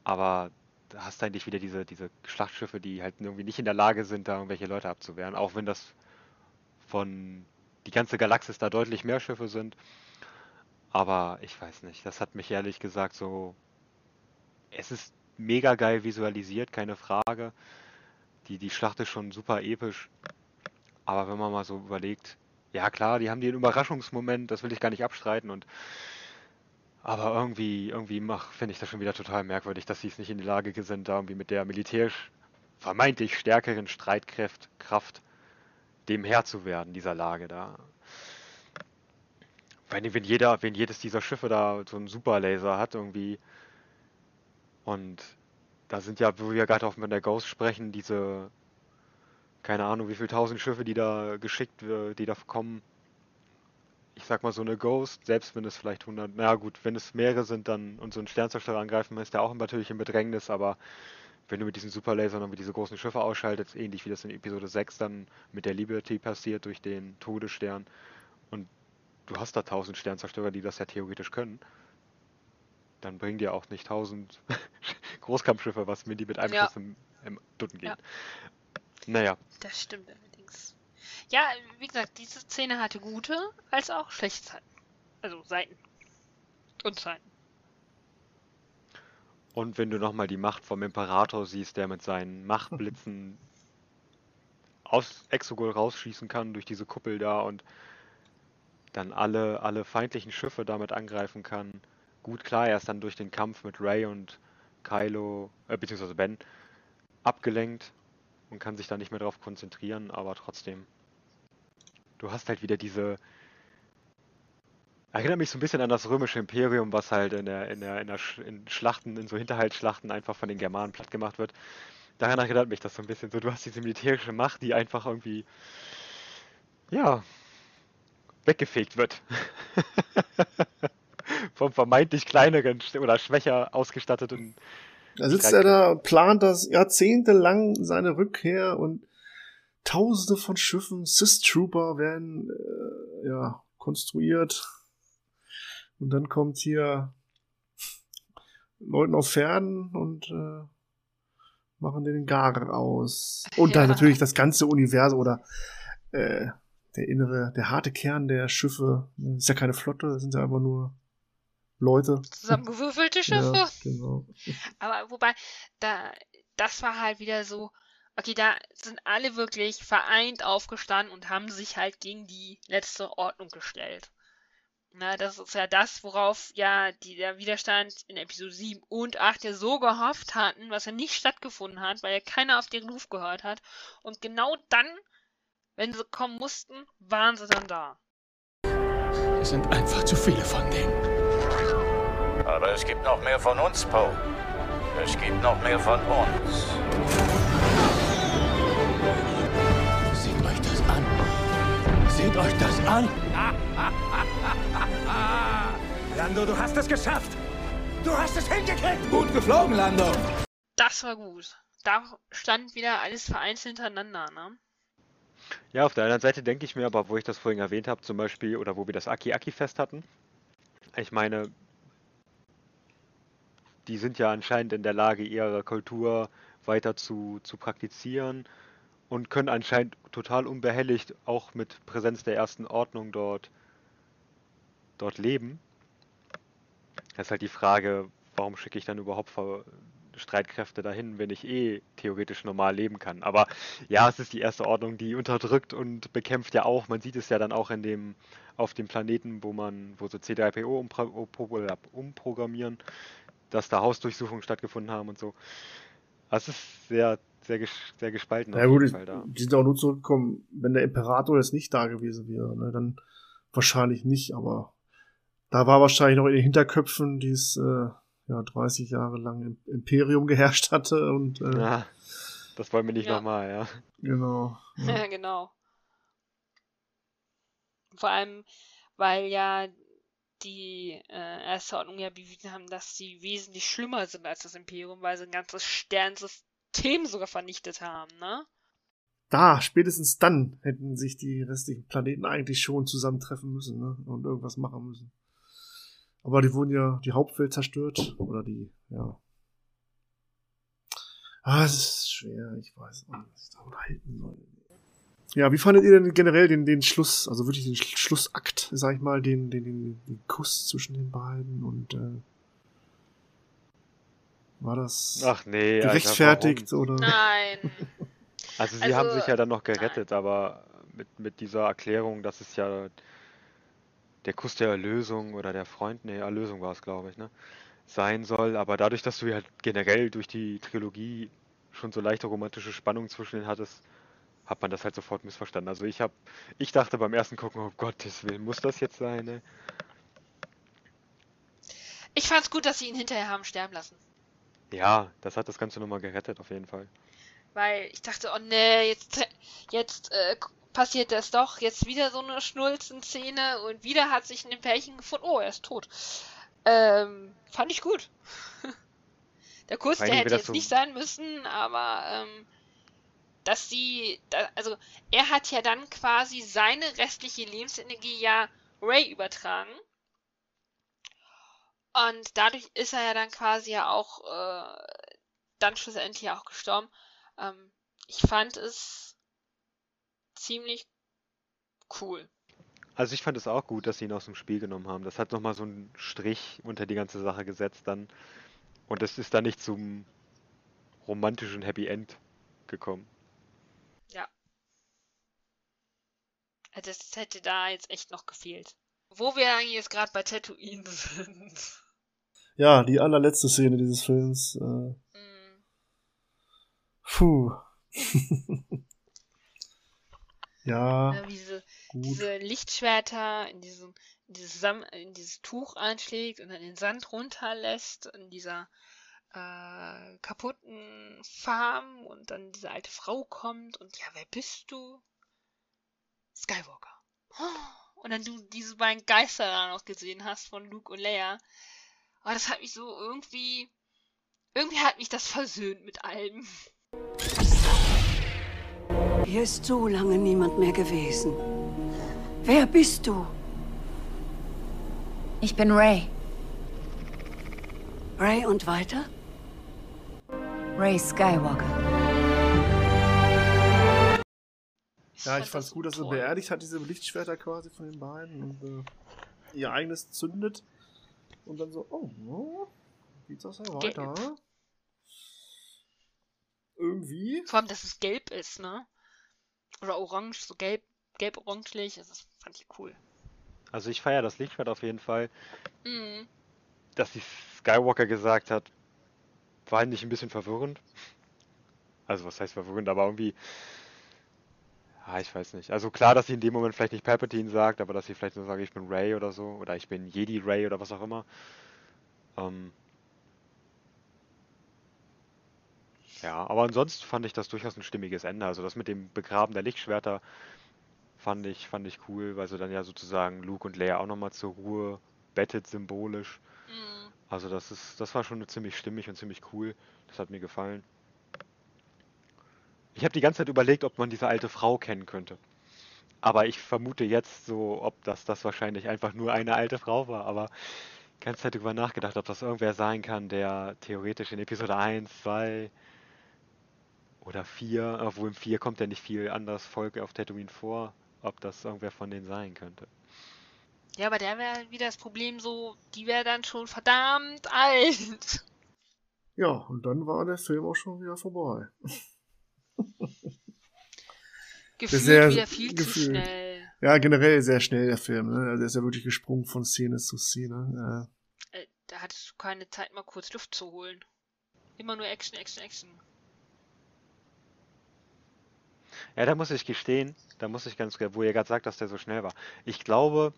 Aber da hast du eigentlich wieder diese, diese Schlachtschiffe, die halt irgendwie nicht in der Lage sind, da irgendwelche Leute abzuwehren. Auch wenn das von die ganze Galaxis da deutlich mehr Schiffe sind. Aber ich weiß nicht, das hat mich ehrlich gesagt so. Es ist mega geil visualisiert, keine Frage. Die, die Schlacht ist schon super episch. Aber wenn man mal so überlegt, ja klar, die haben den Überraschungsmoment, das will ich gar nicht abstreiten und aber irgendwie, irgendwie finde ich das schon wieder total merkwürdig, dass sie es nicht in die Lage sind, da irgendwie mit der militärisch vermeintlich stärkeren Streitkraft Kraft dem Herr zu werden, dieser Lage da. Wenn, wenn jeder, wenn jedes dieser Schiffe da so einen Superlaser hat irgendwie und da sind ja, wo wir gerade auch mit der Ghost sprechen, diese keine Ahnung, wie viele tausend Schiffe, die da geschickt, äh, die da kommen. Ich sag mal so eine Ghost, selbst wenn es vielleicht 100, na gut, wenn es mehrere sind dann und so ein Sternzerstörer angreifen, ist der auch natürlich im Bedrängnis, aber wenn du mit diesen Superlasern irgendwie diese großen Schiffe ausschaltest, ähnlich wie das in Episode 6 dann mit der Liberty passiert durch den Todesstern und du hast da tausend Sternzerstörer, die das ja theoretisch können, dann bringen dir auch nicht tausend Großkampfschiffe was, wenn die mit einem Ja. Schuss im, im Dutten gehen. Ja. Naja. Das stimmt allerdings. Ja, wie gesagt, diese Szene hatte gute als auch schlechte Seiten. Also Seiten. Und Seiten. Und wenn du nochmal die Macht vom Imperator siehst, der mit seinen Machtblitzen aus Exogol rausschießen kann durch diese Kuppel da und dann alle, alle feindlichen Schiffe damit angreifen kann. Gut, klar, er ist dann durch den Kampf mit Ray und Kylo, äh, beziehungsweise Ben, abgelenkt und kann sich da nicht mehr drauf konzentrieren, aber trotzdem. Du hast halt wieder diese. Erinnert mich so ein bisschen an das römische Imperium, was halt in der, in der, in der Sch in Schlachten, in so Hinterhaltsschlachten einfach von den Germanen platt gemacht wird. Daran erinnert mich das so ein bisschen so. Du hast diese militärische Macht, die einfach irgendwie, ja, weggefegt wird. Vom vermeintlich kleineren oder schwächer ausgestatteten. Da sitzt er da und plant das jahrzehntelang seine Rückkehr und tausende von Schiffen, Sith-Trooper werden äh, ja, konstruiert. Und dann kommt hier Leuten auf Pferden und äh, machen den Gar aus. Und dann Ja. natürlich das ganze Universum oder äh, der innere, der harte Kern der Schiffe. Das ist ja keine Flotte, das sind ja einfach nur Leute. Zusammengewürfelte Schiffe. Ja, genau. Aber wobei, da, das war halt wieder so, okay, da sind alle wirklich vereint aufgestanden und haben sich halt gegen die letzte Ordnung gestellt. Na, das ist ja das, worauf ja die, der Widerstand in Episode 7 und 8 ja so gehofft hatten, was ja nicht stattgefunden hat, weil ja keiner auf den Ruf gehört hat. Und genau dann, wenn sie kommen mussten, waren sie dann da. Es sind einfach zu viele von denen. Aber es gibt noch mehr von uns, Poe. Es gibt noch mehr von uns. Seht euch das an. Seht euch das an. Lando, du hast es geschafft! Du hast es hingekriegt! Gut geflogen, Lando. Das war gut. Da stand wieder alles vereinzelt hintereinander, ne? Ja, auf der anderen Seite denke ich mir aber, wo ich das vorhin erwähnt habe, zum Beispiel, oder wo wir das Aki-Aki-Fest hatten, ich meine, die sind ja anscheinend in der Lage, ihre Kultur weiter zu, zu praktizieren und können anscheinend total unbehelligt auch mit Präsenz der ersten Ordnung dort, dort leben. Das ist halt die Frage, warum schicke ich dann überhaupt Streitkräfte dahin, wenn ich eh theoretisch normal leben kann. Aber ja, es ist die erste Ordnung, die unterdrückt und bekämpft ja auch. Man sieht es ja dann auch in dem, auf dem Planeten, wo man, wo so C3PO umpro umpro- umprogrammieren, dass da Hausdurchsuchungen stattgefunden haben und so. Das ist sehr, sehr, sehr gespalten Ja gut, jeden Fall da. die sind auch nur zurückgekommen, wenn der Imperator jetzt nicht da gewesen wäre, ne, dann wahrscheinlich nicht, aber da war wahrscheinlich noch in den Hinterköpfen dieses äh, ja, 30 Jahre lang im Imperium geherrscht hatte und äh, Ja, das wollen wir nicht Ja. nochmal, ja. genau. Ja, genau. Vor allem, weil ja die äh, erste Ordnung ja bewiesen haben, dass sie wesentlich schlimmer sind als das Imperium, weil sie ein ganzes Sternsystem sogar vernichtet haben, ne? Da, spätestens dann hätten sich die restlichen Planeten eigentlich schon zusammentreffen müssen ne, und irgendwas machen müssen. Aber die wurden ja, die Hauptwelt zerstört oder die, ja. Ah, es ist schwer, ich weiß auch nicht, was ich da unterhalten soll. Ja, wie fandet ihr denn generell den, den Schluss, also wirklich den Sch- Schlussakt, sag ich mal, den, den, den, den Kuss zwischen den beiden und äh, war das Ach nee, Alter, gerechtfertigt oder? Nein. Also sie haben Also, sich ja dann noch gerettet, aber mit, mit dieser Erklärung, dass es ja der Kuss der Erlösung oder der Freund, nee, Erlösung war es, glaube ich, ne, sein soll. Aber dadurch, dass du ja halt generell durch die Trilogie schon so leichte romantische Spannung zwischen denen hattest, hat man das halt sofort missverstanden. Also ich habe, ich dachte beim ersten Gucken, oh Gottes Willen, muss das jetzt sein, ne? Ich fand's gut, dass sie ihn hinterher haben sterben lassen. Ja, das hat das Ganze nochmal gerettet, auf jeden Fall. Weil ich dachte, oh nee, jetzt, jetzt äh, passiert das doch. Jetzt wieder so eine Schnulzen-Szene und wieder hat sich ein Pärchen gefunden. Oh, er ist tot. Ähm, fand ich gut. Der Kuss, der hätte jetzt so- nicht sein müssen, aber ähm, dass sie, also er hat ja dann quasi seine restliche Lebensenergie ja Ray übertragen. Und dadurch ist er ja dann quasi ja auch äh, dann schlussendlich auch gestorben. Ähm, ich fand es ziemlich cool. Also ich fand es auch gut, dass sie ihn aus dem Spiel genommen haben. Das hat nochmal so einen Strich unter die ganze Sache gesetzt dann. Und es ist dann nicht zum romantischen Happy End gekommen. Ja. Also das hätte da jetzt echt noch gefehlt. Wo wir eigentlich jetzt gerade bei Tatooine sind. Ja, die allerletzte Szene dieses Films. Äh, Mm, puh. ja, wie diese, gut. diese Lichtschwerter in diesem in dieses, Sam in dieses Tuch einschlägt und dann den Sand runterlässt in dieser äh, kaputten Farm und dann diese alte Frau kommt und ja, wer bist du? Skywalker. Und dann du diese beiden Geister da noch gesehen hast von Luke und Leia. Aber das hat mich so irgendwie. Irgendwie hat mich das versöhnt mit allem. Hier ist so lange niemand mehr gewesen. Wer bist du? Ich bin Ray. Ray und weiter? Ray Skywalker. Ja, ich fand's gut, dass er beerdigt hat, diese Lichtschwerter quasi von den beiden und äh, ihr eigenes zündet. Und dann so, oh, geht's das ja weiter? Gelb. Irgendwie. Vor allem, dass es gelb ist, ne? Oder orange, so gelb, gelb-orangelich. Das fand ich cool. Also ich feiere das Lichtschwert auf jeden Fall. Mhm. Dass die Skywalker gesagt hat, war nicht ein bisschen verwirrend. Also was heißt verwirrend, aber irgendwie. Ja, ich weiß nicht. Also klar, dass sie in dem Moment vielleicht nicht Palpatine sagt, aber dass sie vielleicht nur sagt, ich bin Ray oder so. Oder ich bin Jedi Ray oder was auch immer. Ähm, Ja, aber ansonsten fand ich das durchaus ein stimmiges Ende. Also das mit dem Begraben der Lichtschwerter fand ich, fand ich cool, weil sie dann ja sozusagen Luke und Leia auch nochmal zur Ruhe bettet, symbolisch. Also das ist, das war schon ziemlich stimmig und ziemlich cool. Das hat mir gefallen. Ich habe die ganze Zeit überlegt, ob man diese alte Frau kennen könnte. Aber ich vermute jetzt so, ob das das wahrscheinlich einfach nur eine alte Frau war. Aber die ganze Zeit darüber nachgedacht, ob das irgendwer sein kann, der theoretisch in Episode 1, 2 oder 4, obwohl im 4 kommt ja nicht viel anderes Volk auf Tatooine vor, ob das irgendwer von denen sein könnte. Ja, aber der wäre wieder das Problem so, die wäre dann schon verdammt alt. Ja, und dann war der Film auch schon wieder vorbei. Gefühlt sehr, wieder viel gefühlt. zu schnell. Ja, generell sehr schnell der Film. Ne? Also er ist ja wirklich gesprungen von Szene zu Szene. Äh, Da hattest du keine Zeit, mal kurz Luft zu holen. Immer nur Action, Action, Action. Ja, da muss ich gestehen, da muss ich ganz, wo ihr gerade sagt, dass der so schnell war. Ich glaube,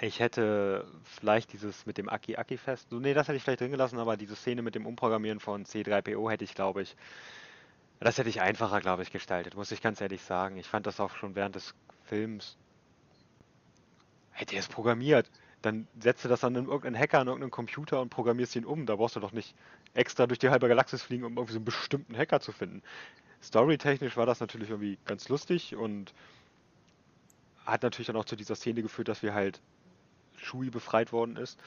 ich hätte vielleicht dieses mit dem Aki Aki Fest, nee, das hätte ich vielleicht drin gelassen, aber diese Szene mit dem Umprogrammieren von C3PO hätte ich, glaube ich, das hätte ich einfacher, glaube ich, gestaltet, muss ich ganz ehrlich sagen. Ich fand das auch schon während des Films. Hätte er es programmiert, dann setze das an irgendeinen Hacker an irgendeinen Computer und programmierst ihn um. Da brauchst du doch nicht extra durch die halbe Galaxis fliegen, um irgendwie so einen bestimmten Hacker zu finden. Storytechnisch war das natürlich irgendwie ganz lustig und hat natürlich dann auch zu dieser Szene geführt, dass wir halt Shui befreit worden ist.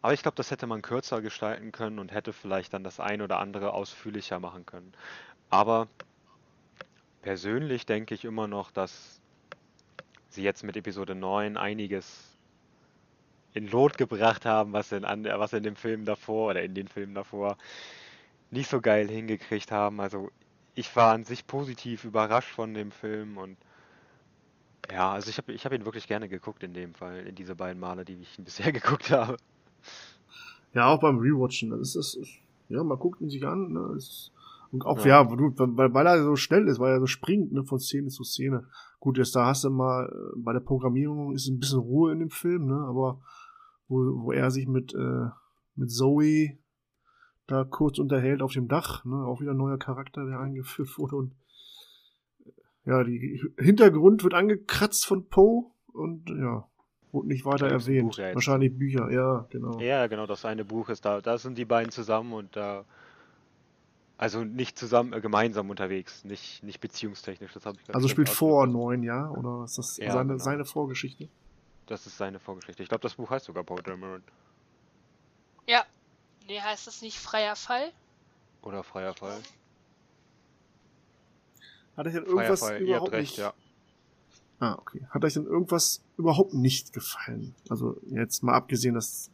Aber ich glaube, das hätte man kürzer gestalten können und hätte vielleicht dann das ein oder andere ausführlicher machen können. Aber persönlich denke ich immer noch, dass sie jetzt mit Episode 9 einiges in Lot gebracht haben, was in, an, was in dem Film davor oder in den Filmen davor nicht so geil hingekriegt haben. Also ich war an sich positiv überrascht von dem Film und ja, also ich habe ich hab ihn wirklich gerne geguckt in dem Fall, in diese beiden Male, die ich ihn bisher geguckt habe. Ja, auch beim Rewatchen. Das ist, das ist ja, man guckt ihn sich an. Ne, ist, und auch, Ja. ja, du, weil, weil er so schnell ist, weil er so springt, ne, von Szene zu Szene. Gut, jetzt da hast du mal, äh, bei der Programmierung ist ein bisschen Ruhe in dem Film, ne, aber wo, wo er sich mit, äh, mit Zoe da kurz unterhält auf dem Dach, ne, auch wieder ein neuer Charakter, der eingeführt wurde und ja, die Hintergrund wird angekratzt von Poe und ja, wurde nicht weiter das erwähnt. Ja. Wahrscheinlich Bücher, ja, genau. Ja, genau, das eine Buch ist da, da sind die beiden zusammen und da, also nicht zusammen, äh, gemeinsam unterwegs, nicht, nicht beziehungstechnisch, das habe ich Also spielt vor neun, ja? Oder ist das Ja, seine, genau. seine Vorgeschichte? Das ist seine Vorgeschichte. Ich glaube, das Buch heißt sogar Poe Dameron. Ja. Nee, heißt das nicht freier Fall? Oder Freier Fall. Hat euch denn irgendwas habt überhaupt recht, nicht... ja. Ah, okay. Hat euch denn irgendwas überhaupt nicht gefallen? Also jetzt mal abgesehen, dass...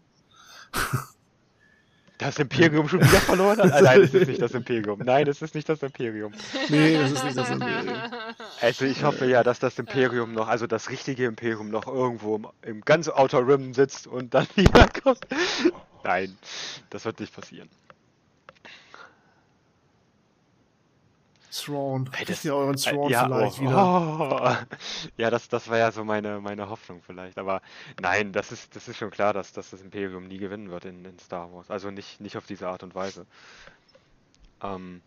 Das Imperium schon wieder verloren hat? Ah, nein, es ist nicht das Imperium. Nein, es ist nicht das Imperium. Nee, es ist nicht das Imperium. Also ich hoffe ja, dass das Imperium noch, also das richtige Imperium noch irgendwo im, im ganz Outer Rim sitzt und dann wiederkommt. Nein, das wird nicht passieren. Thrawn. Ey, Kriegt ihr euren äh, Thrawn ja, vielleicht oh, wieder? oh. Ja, das, das war ja so meine, meine Hoffnung vielleicht. Aber nein, das ist, das ist schon klar, dass, dass das Imperium nie gewinnen wird in, in Star Wars. Also nicht, nicht auf diese Art und Weise. Ähm,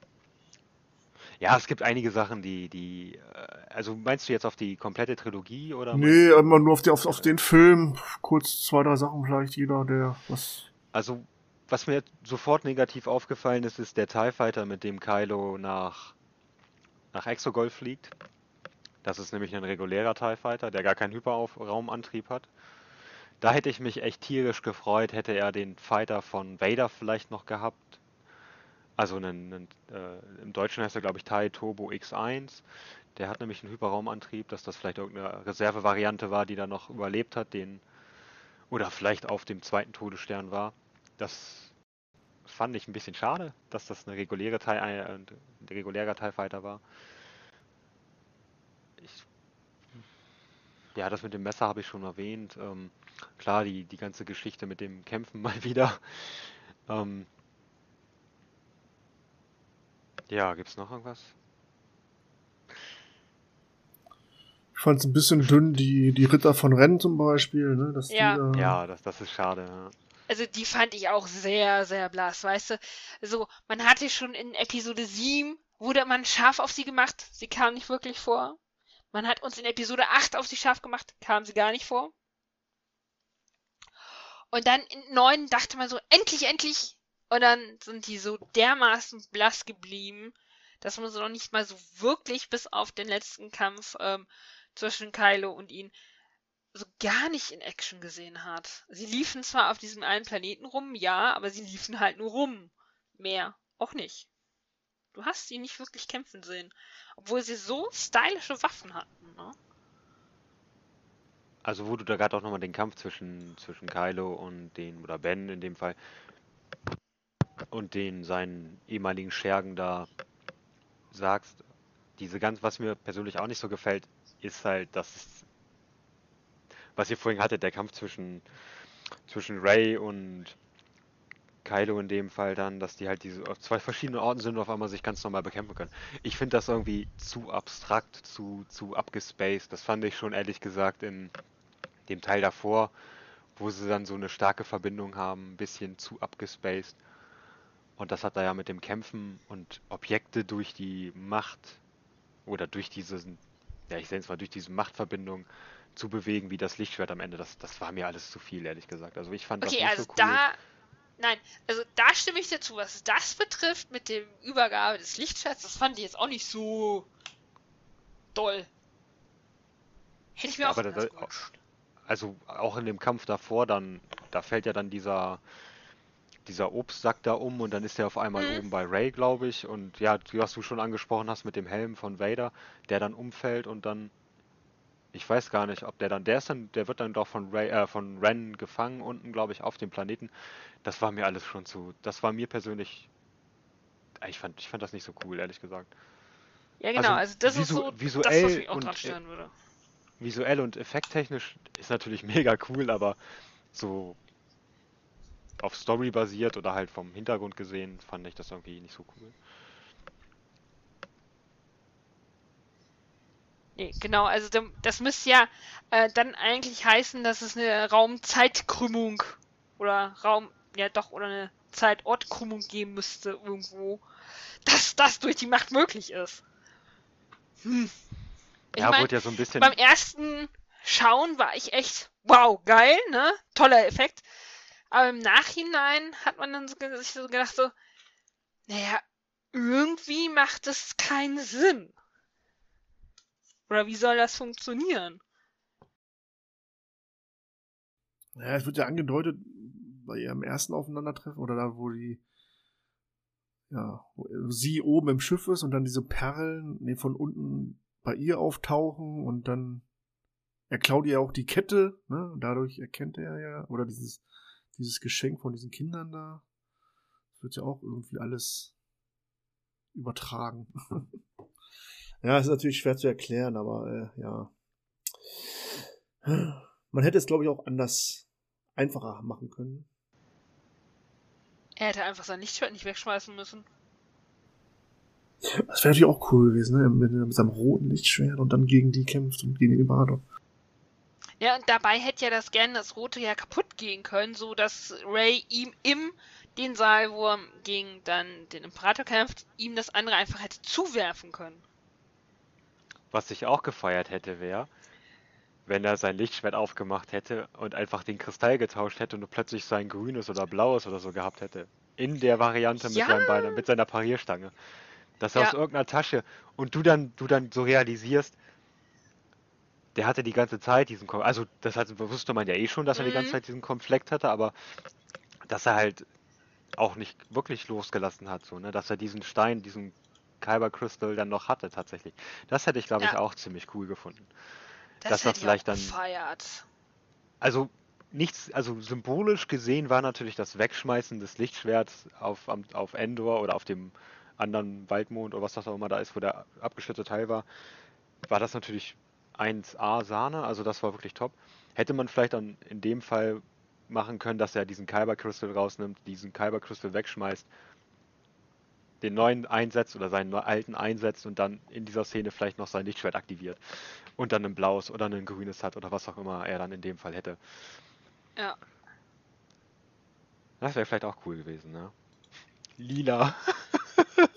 ja, es gibt einige Sachen, die, die, äh, also meinst du jetzt auf die komplette Trilogie oder? Nee, immer nur auf, die, auf, auf den Film. Kurz zwei, drei Sachen vielleicht jeder, der was... Also, was mir sofort negativ aufgefallen ist, ist der TIE Fighter, mit dem Kylo nach, nach Exogol fliegt. Das ist nämlich ein regulärer TIE Fighter, der gar keinen Hyperraumantrieb hat. Da hätte ich mich echt tierisch gefreut, hätte er den Fighter von Vader vielleicht noch gehabt. Also einen, einen, äh, im Deutschen heißt er, glaube ich, TIE Turbo X1. Der hat nämlich einen Hyperraumantrieb, dass das vielleicht irgendeine Reservevariante war, die da noch überlebt hat, den oder vielleicht auf dem zweiten Todesstern war. Das fand ich ein bisschen schade, dass das eine reguläre TIE, äh, ein regulärer TIE Fighter war. Ich, ja, das mit dem Messer habe ich schon erwähnt. Ähm, klar, die, die ganze Geschichte mit dem Kämpfen mal wieder. Ähm, ja, gibt's noch irgendwas? Ich fand es ein bisschen dünn, die, die Ritter von Rennen zum Beispiel, ne? Dass Ja. Die da, Ja, das, das ist schade. Ja. Also die fand ich auch sehr, sehr blass, weißt du? So, man hatte schon in Episode 7, wurde man scharf auf sie gemacht, sie kam nicht wirklich vor. Man hat uns in Episode 8 auf sie scharf gemacht, kam sie gar nicht vor. Und dann in 9 dachte man so, endlich, endlich! Und dann sind die so dermaßen blass geblieben, dass man sie noch nicht mal so wirklich bis auf den letzten Kampf ähm, zwischen Kylo und ihn so gar nicht in Action gesehen hat. Sie liefen zwar auf diesem einen Planeten rum, ja, aber sie liefen halt nur rum. Mehr auch nicht. Du hast sie nicht wirklich kämpfen sehen. Obwohl sie so stylische Waffen hatten, ne? Also wo du da gerade auch nochmal den Kampf zwischen, zwischen Kylo und den, oder Ben in dem Fall, und den seinen ehemaligen Schergen da sagst, diese ganz, was mir persönlich auch nicht so gefällt, ist halt, dass was ihr vorhin hattet, der Kampf zwischen, zwischen Ray und Kylo in dem Fall dann, dass die halt diese auf zwei verschiedenen Orten sind und auf einmal sich ganz normal bekämpfen können. Ich finde das irgendwie zu abstrakt, zu, zu abgespaced. Das fand ich schon ehrlich gesagt in dem Teil davor, wo sie dann so eine starke Verbindung haben, ein bisschen zu abgespaced. Und das hat er ja mit dem Kämpfen und Objekte durch die Macht oder durch diese, ja ich nenne es mal, durch diese Machtverbindung zu bewegen, wie das Lichtschwert am Ende. Das, das war mir alles zu viel, ehrlich gesagt. Also ich fand das Okay, nicht also so cool. da. Nein, also da stimme ich dazu. Was das betrifft mit dem Übergabe des Lichtschwerts, das fand ich jetzt auch nicht so doll. Hätte ich mir auch aber da, anders da, gewünscht. also auch in dem Kampf davor dann, da fällt ja dann dieser dieser Obstsack da um und dann ist er auf einmal Mhm. oben bei Ray, glaube ich. Und ja, was du schon angesprochen hast mit dem Helm von Vader, der dann umfällt und dann, ich weiß gar nicht, ob der dann, der ist dann, der wird dann doch von Ray, äh, von Ren gefangen unten, glaube ich, auf dem Planeten. Das war mir alles schon zu, das war mir persönlich, ich fand, ich fand das nicht so cool, ehrlich gesagt. Ja, genau, also, das ist so das, was visuell mich auch und, äh, stören würde. Visuell und effekttechnisch ist natürlich mega cool, aber so auf Story basiert oder halt vom Hintergrund gesehen, fand ich das irgendwie nicht so cool. Nee, genau, also das müsste ja äh, dann eigentlich heißen, dass es eine Raumzeitkrümmung oder Raum, ja doch, oder eine Zeitortkrümmung geben müsste irgendwo, dass das durch die Macht möglich ist. Hm. Ich Ja, mein, wurde ja so ein bisschen- beim ersten Schauen war ich echt, wow, geil, ne? Toller Effekt. Aber im Nachhinein hat man dann sich so gedacht, so, naja, irgendwie macht es keinen Sinn. Oder wie soll das funktionieren? Ja, es wird ja angedeutet bei ihrem ersten Aufeinandertreffen oder da, wo die, ja, wo sie oben im Schiff ist und dann diese Perlen nee, von unten bei ihr auftauchen und dann er klaut ihr auch die Kette, ne? Und dadurch erkennt er ja, oder dieses, dieses Geschenk von diesen Kindern da. Das wird ja auch irgendwie alles übertragen. ja, ist natürlich schwer zu erklären, aber äh, ja. Man hätte es, glaube ich, auch anders einfacher machen können. Er hätte einfach sein Lichtschwert nicht wegschmeißen müssen. Das wäre natürlich auch cool gewesen, ne? Wenn er mit seinem roten Lichtschwert und dann gegen die kämpft und gegen den Imperator. Ja, und dabei hätte ja das gerne das Rote ja kaputt gehen können, so dass Ray ihm im den Saal, wo er gegen dann den Imperator kämpft, ihm das andere einfach hätte zuwerfen können. Was ich auch gefeiert hätte, wäre, wenn er sein Lichtschwert aufgemacht hätte und einfach den Kristall getauscht hätte und plötzlich sein grünes oder blaues oder so gehabt hätte. In der Variante mit Ja. seinem Bein, mit seiner Parierstange. Dass er Ja. aus irgendeiner Tasche und du dann, du dann so realisierst, der hatte die ganze Zeit diesen Kom also das hat, wusste man ja eh schon, dass er die ganze Mhm. Zeit diesen Konflikt hatte, aber dass er halt auch nicht wirklich losgelassen hat, so, ne? Dass er diesen Stein, diesen Kyber Crystal dann noch hatte tatsächlich. Das hätte ich, glaube ich, Ja. auch ziemlich cool gefunden. Das dass hätte ich vielleicht dann gefeiert. also nichts, also symbolisch gesehen war natürlich das Wegschmeißen des Lichtschwerts auf, auf Endor oder auf dem anderen Waldmond oder was das auch immer da ist, wo der abgeschnittene Teil war, war das natürlich 1A Sahne, also das war wirklich top. Hätte man vielleicht dann in dem Fall machen können, dass er diesen Kyber Crystal rausnimmt, diesen Kyber Crystal wegschmeißt, den neuen einsetzt oder seinen alten einsetzt und dann in dieser Szene vielleicht noch sein Lichtschwert aktiviert und dann ein blaues oder ein grünes hat oder was auch immer er dann in dem Fall hätte. Ja. Das wäre vielleicht auch cool gewesen, ne? Lila.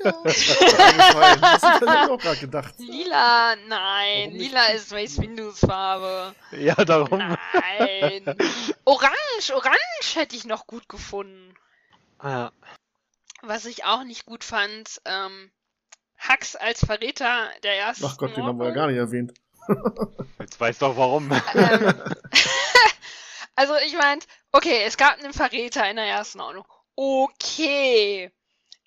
Eingefallen. Das hätte ich auch gerade gedacht. Lila, nein. Lila ist Mace Windows Farbe. Ja, darum. Nein. Orange, Orange hätte ich noch gut gefunden. Ja. Was ich auch nicht gut fand, ähm, Hux als Verräter der ersten Ach Gott, den haben wir ja gar nicht erwähnt. Jetzt weißt du auch warum. Ähm, also ich meinte, okay, es gab einen Verräter in der ersten Ordnung. Okay.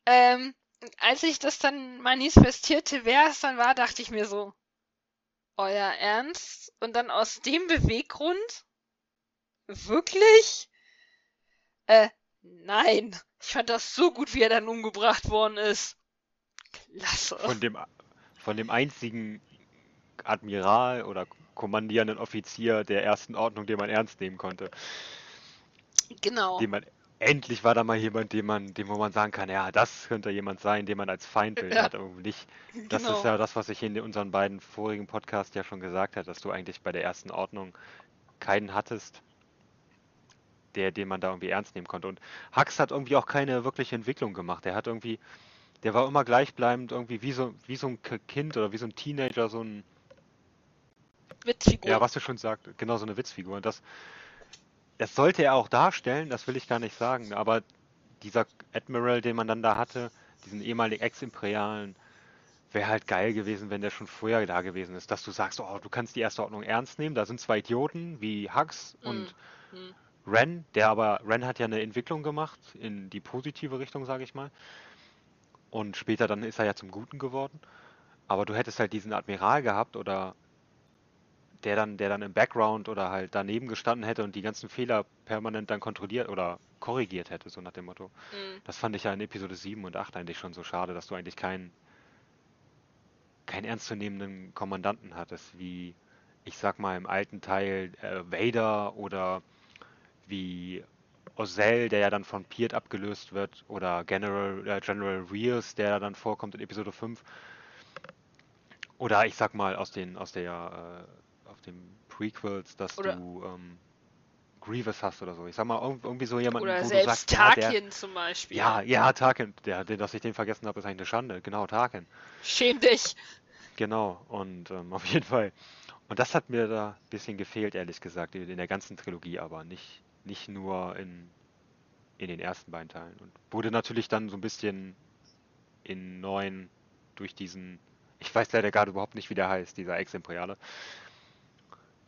Ähm, als ich das dann manifestierte, wer es dann war, dachte ich mir so, euer Ernst? Und dann aus dem Beweggrund? Wirklich? Äh, nein. Ich fand das so gut, wie er dann umgebracht worden ist. Klasse. Von dem, von dem einzigen Admiral oder kommandierenden Offizier der ersten Ordnung, den man ernst nehmen konnte. Genau. Man, endlich war da mal jemand, dem man, dem wo man sagen kann, ja, das könnte jemand sein, den man als Feindbild Ja. hat, irgendwie nicht. Das Genau. ist ja das, was ich in unseren beiden vorigen Podcasts ja schon gesagt habe, dass du eigentlich bei der ersten Ordnung keinen hattest, der, den man da irgendwie ernst nehmen konnte. Und Hux hat irgendwie auch keine wirkliche Entwicklung gemacht. Er hat irgendwie, der war immer gleichbleibend, irgendwie wie so, wie so ein Kind oder wie so ein Teenager, so ein, Witzfigur. ja, was du schon sagst, genau so eine Witzfigur. Und das, das sollte er auch darstellen, das will ich gar nicht sagen, aber dieser Admiral, den man dann da hatte, diesen ehemaligen Ex-Imperialen, wäre halt geil gewesen, wenn der schon früher da gewesen ist, dass du sagst, oh, du kannst die erste Ordnung ernst nehmen, da sind zwei Idioten wie Hux und Mhm. Ren, der aber, Ren hat ja eine Entwicklung gemacht in die positive Richtung, sage ich mal. Und später dann ist er ja zum Guten geworden. Aber du hättest halt diesen Admiral gehabt oder der dann, der dann im Background oder halt daneben gestanden hätte und die ganzen Fehler permanent dann kontrolliert oder korrigiert hätte, so nach dem Motto. Mhm. Das fand ich ja in Episode 7 und 8 eigentlich schon so schade, dass du eigentlich keinen keinen ernstzunehmenden Kommandanten hattest, wie ich sag mal im alten Teil äh, Vader oder wie Ozell, der ja dann von Peart abgelöst wird, oder General, äh, General Rears, der dann vorkommt in Episode 5. Oder ich sag mal aus den aus der äh, auf den Prequels, dass Oder- du ähm, Grievous hast oder so. Ich sag mal irg- irgendwie so jemanden, Oder wo du selbst sagst, ja, der, Tarkin zum Beispiel. ja, ja, Tarkin, der, den, dass ich den vergessen habe, ist eigentlich eine Schande. Genau, Tarkin. Schäm dich. Genau, und ähm, auf jeden Fall. Und das hat mir da ein bisschen gefehlt, ehrlich gesagt, in der ganzen Trilogie, aber nicht, nicht nur in, in den ersten beiden Teilen. Und wurde natürlich dann so ein bisschen in neun durch diesen, ich weiß leider gerade überhaupt nicht, wie der heißt, dieser Ex-Imperiale,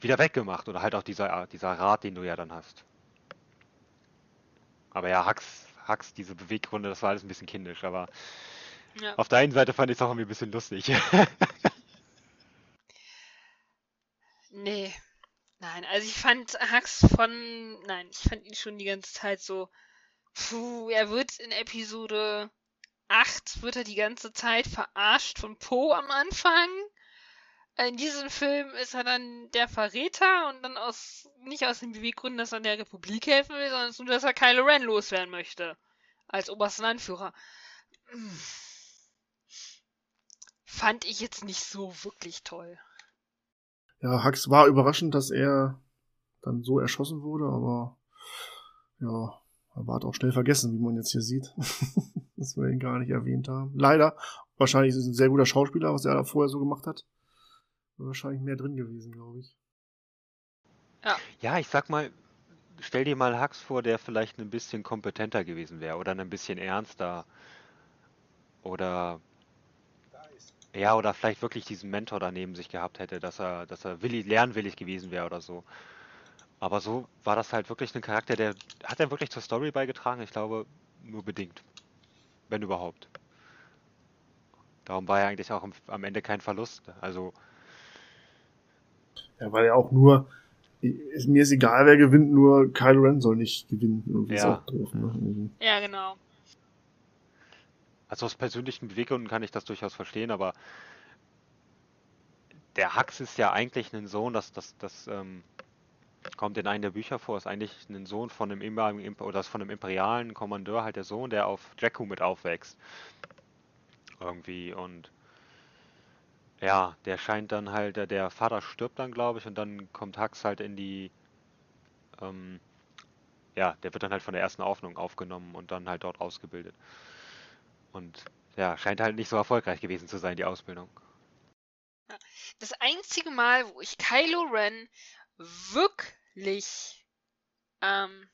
wieder weggemacht. Oder halt auch dieser, dieser Rat, den du ja dann hast. Aber ja, Hux, Hux, diese Beweggründe, das war alles ein bisschen kindisch, aber Ja. auf der einen Seite fand ich es auch irgendwie ein bisschen lustig. Nee. Nein, also ich fand Hux von. Nein, ich fand ihn schon die ganze Zeit so. Puh, er wird in Episode 8 wird er die ganze Zeit verarscht von Poe am Anfang. In diesem Film ist er dann der Verräter und dann aus nicht aus den Beweggründen, dass er der Republik helfen will, sondern nur, dass er Kylo Ren loswerden möchte. Als obersten Anführer. Fand ich jetzt nicht so wirklich toll. Ja, Hux war überraschend, dass er dann so erschossen wurde, aber ja, er war auch schnell vergessen, wie man jetzt hier sieht. dass wir ihn gar nicht erwähnt haben. Leider. Wahrscheinlich ist es ein sehr guter Schauspieler, was er da vorher so gemacht hat. Wäre wahrscheinlich mehr drin gewesen, glaube ich. Ja, ich sag mal, stell dir mal Hux vor, der vielleicht ein bisschen kompetenter gewesen wäre oder ein bisschen ernster. Oder ja, oder vielleicht wirklich diesen Mentor daneben sich gehabt hätte, dass er, dass er willig, lernwillig gewesen wäre oder so. Aber so war das halt wirklich ein Charakter, der hat er wirklich zur Story beigetragen? Ich glaube, nur bedingt. Wenn überhaupt. Darum war er eigentlich auch am, am Ende kein Verlust. Also, Ja, weil er auch nur Ist- Mir ist egal, wer gewinnt, nur Kylo Ren soll nicht gewinnen. Irgendwie Ja. auch doof, ne? Irgendwie. Ja, genau. Also aus persönlichen Beweggründen kann ich das durchaus verstehen, aber der Hux ist ja eigentlich ein Sohn, das, das, das ähm, kommt in einem der Bücher vor, ist eigentlich ein Sohn von einem Imp- oder von einem imperialen Kommandeur halt der Sohn, der auf Jakku mit aufwächst. Irgendwie und ja, der scheint dann halt, der, der Vater stirbt dann, glaube ich, und dann kommt Hux halt in die, ähm, ja, der wird dann halt von der ersten Aufnahme aufgenommen und dann halt dort ausgebildet. Und ja, scheint halt nicht so erfolgreich gewesen zu sein, die Ausbildung. Das einzige Mal, wo ich Kylo Ren wirklich, ähm,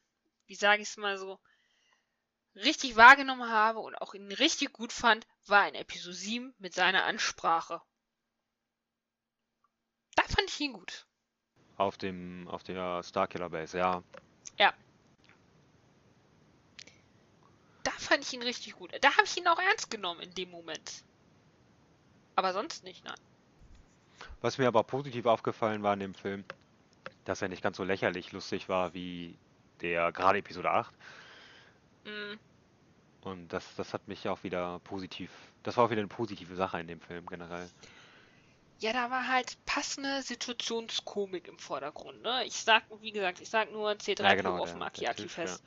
wie sage ich es mal so, richtig wahrgenommen habe und auch ihn richtig gut fand, war in Episode 7 mit seiner Ansprache. Da fand ich ihn gut. Auf dem, auf der Starkiller Base, ja. Ja. Da fand ich ihn richtig gut. Da habe ich ihn auch ernst genommen in dem Moment. Aber sonst nicht, nein. Was mir aber positiv aufgefallen war in dem Film, dass er nicht ganz so lächerlich lustig war wie der gerade Episode 8. Mm, Und das, das hat mich auch wieder positiv, das war auch wieder eine positive Sache in dem Film generell. Ja, da war halt passende Situationskomik im Vordergrund, ne? Ich sag, wie gesagt, ich sag nur C3PO Ja, genau, auf dem Akiaki fest.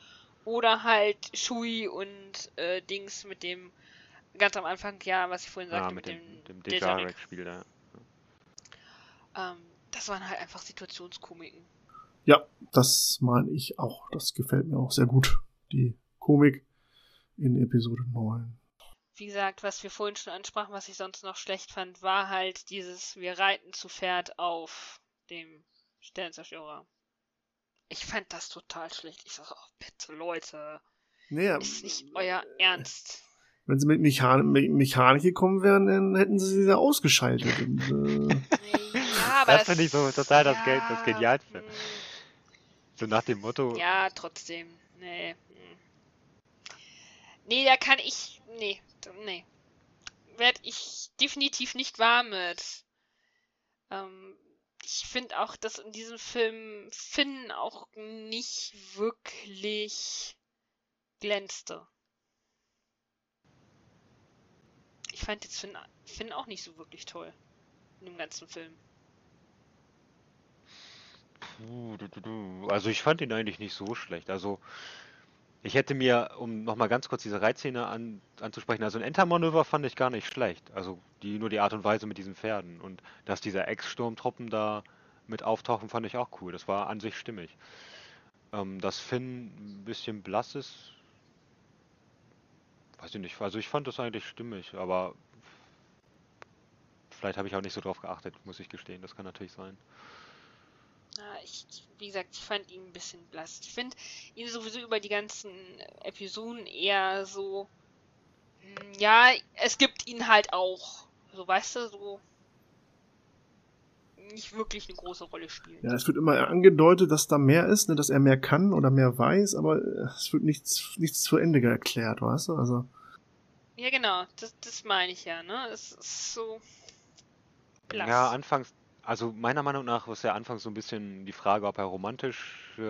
Oder halt Shui und äh, Dings mit dem ganz am Anfang, ja, was ich vorhin sagte, Ja, mit, mit dem, dem. Dejarik-Spiel da. Ähm, das waren halt einfach Situationskomiken. Ja, das meine ich auch. Das gefällt mir auch sehr gut. Die Komik in Episode 9. Wie gesagt, was wir vorhin schon ansprachen, was ich sonst noch schlecht fand, war halt dieses, wir reiten zu Pferd auf dem Sternzerstörer. Ich fand das total schlecht. Ich sag, oh, bitte, Leute, Naja, ist nicht euer Ernst. wenn sie mit Mechan Me Mechanik gekommen wären, dann hätten sie sie ja ausgeschaltet. Und, äh, Ja, aber das finde ich so total das, Geld, das Genialste. So nach dem Motto, Ja, trotzdem. Nee. hm. Nee, da kann ich. Nee. Nee. Werd ich definitiv nicht warm mit. Ähm, ich finde auch, dass in diesem Film Finn auch nicht wirklich glänzte. Ich fand jetzt Finn, Finn auch nicht so wirklich toll. In dem ganzen Film. Puh, du, du, du. Also ich fand ihn eigentlich nicht so schlecht. Also ich hätte mir, um nochmal ganz kurz diese Reitszene an, anzusprechen, also ein Entermanöver fand ich gar nicht schlecht. Also die, nur die Art und Weise mit diesen Pferden. Und dass diese Ex-Sturmtruppen da mit auftauchen, fand ich auch cool. Das war an sich stimmig. Ähm, dass Finn ein bisschen blass ist, weiß ich nicht. Also ich fand das eigentlich stimmig, aber vielleicht habe ich auch nicht so drauf geachtet, muss ich gestehen. Das kann natürlich sein. Ja, ich, wie gesagt, ich fand ihn ein bisschen blass. Ich finde ihn sowieso über die ganzen Episoden eher so. hm, Ja, es gibt ihn halt auch. So, weißt du, so. Nicht wirklich eine große Rolle spielen. ja, es wird immer angedeutet, dass da mehr ist, ne, dass er mehr kann oder mehr weiß, aber äh, es wird nichts, nichts zu Ende erklärt, weißt du? Also, Ja, genau, das, das meine ich ja, ne? Es ist so. Blass. Ja, anfangs, also meiner Meinung nach ist ja anfangs so ein bisschen die Frage, ob er romantisch, äh,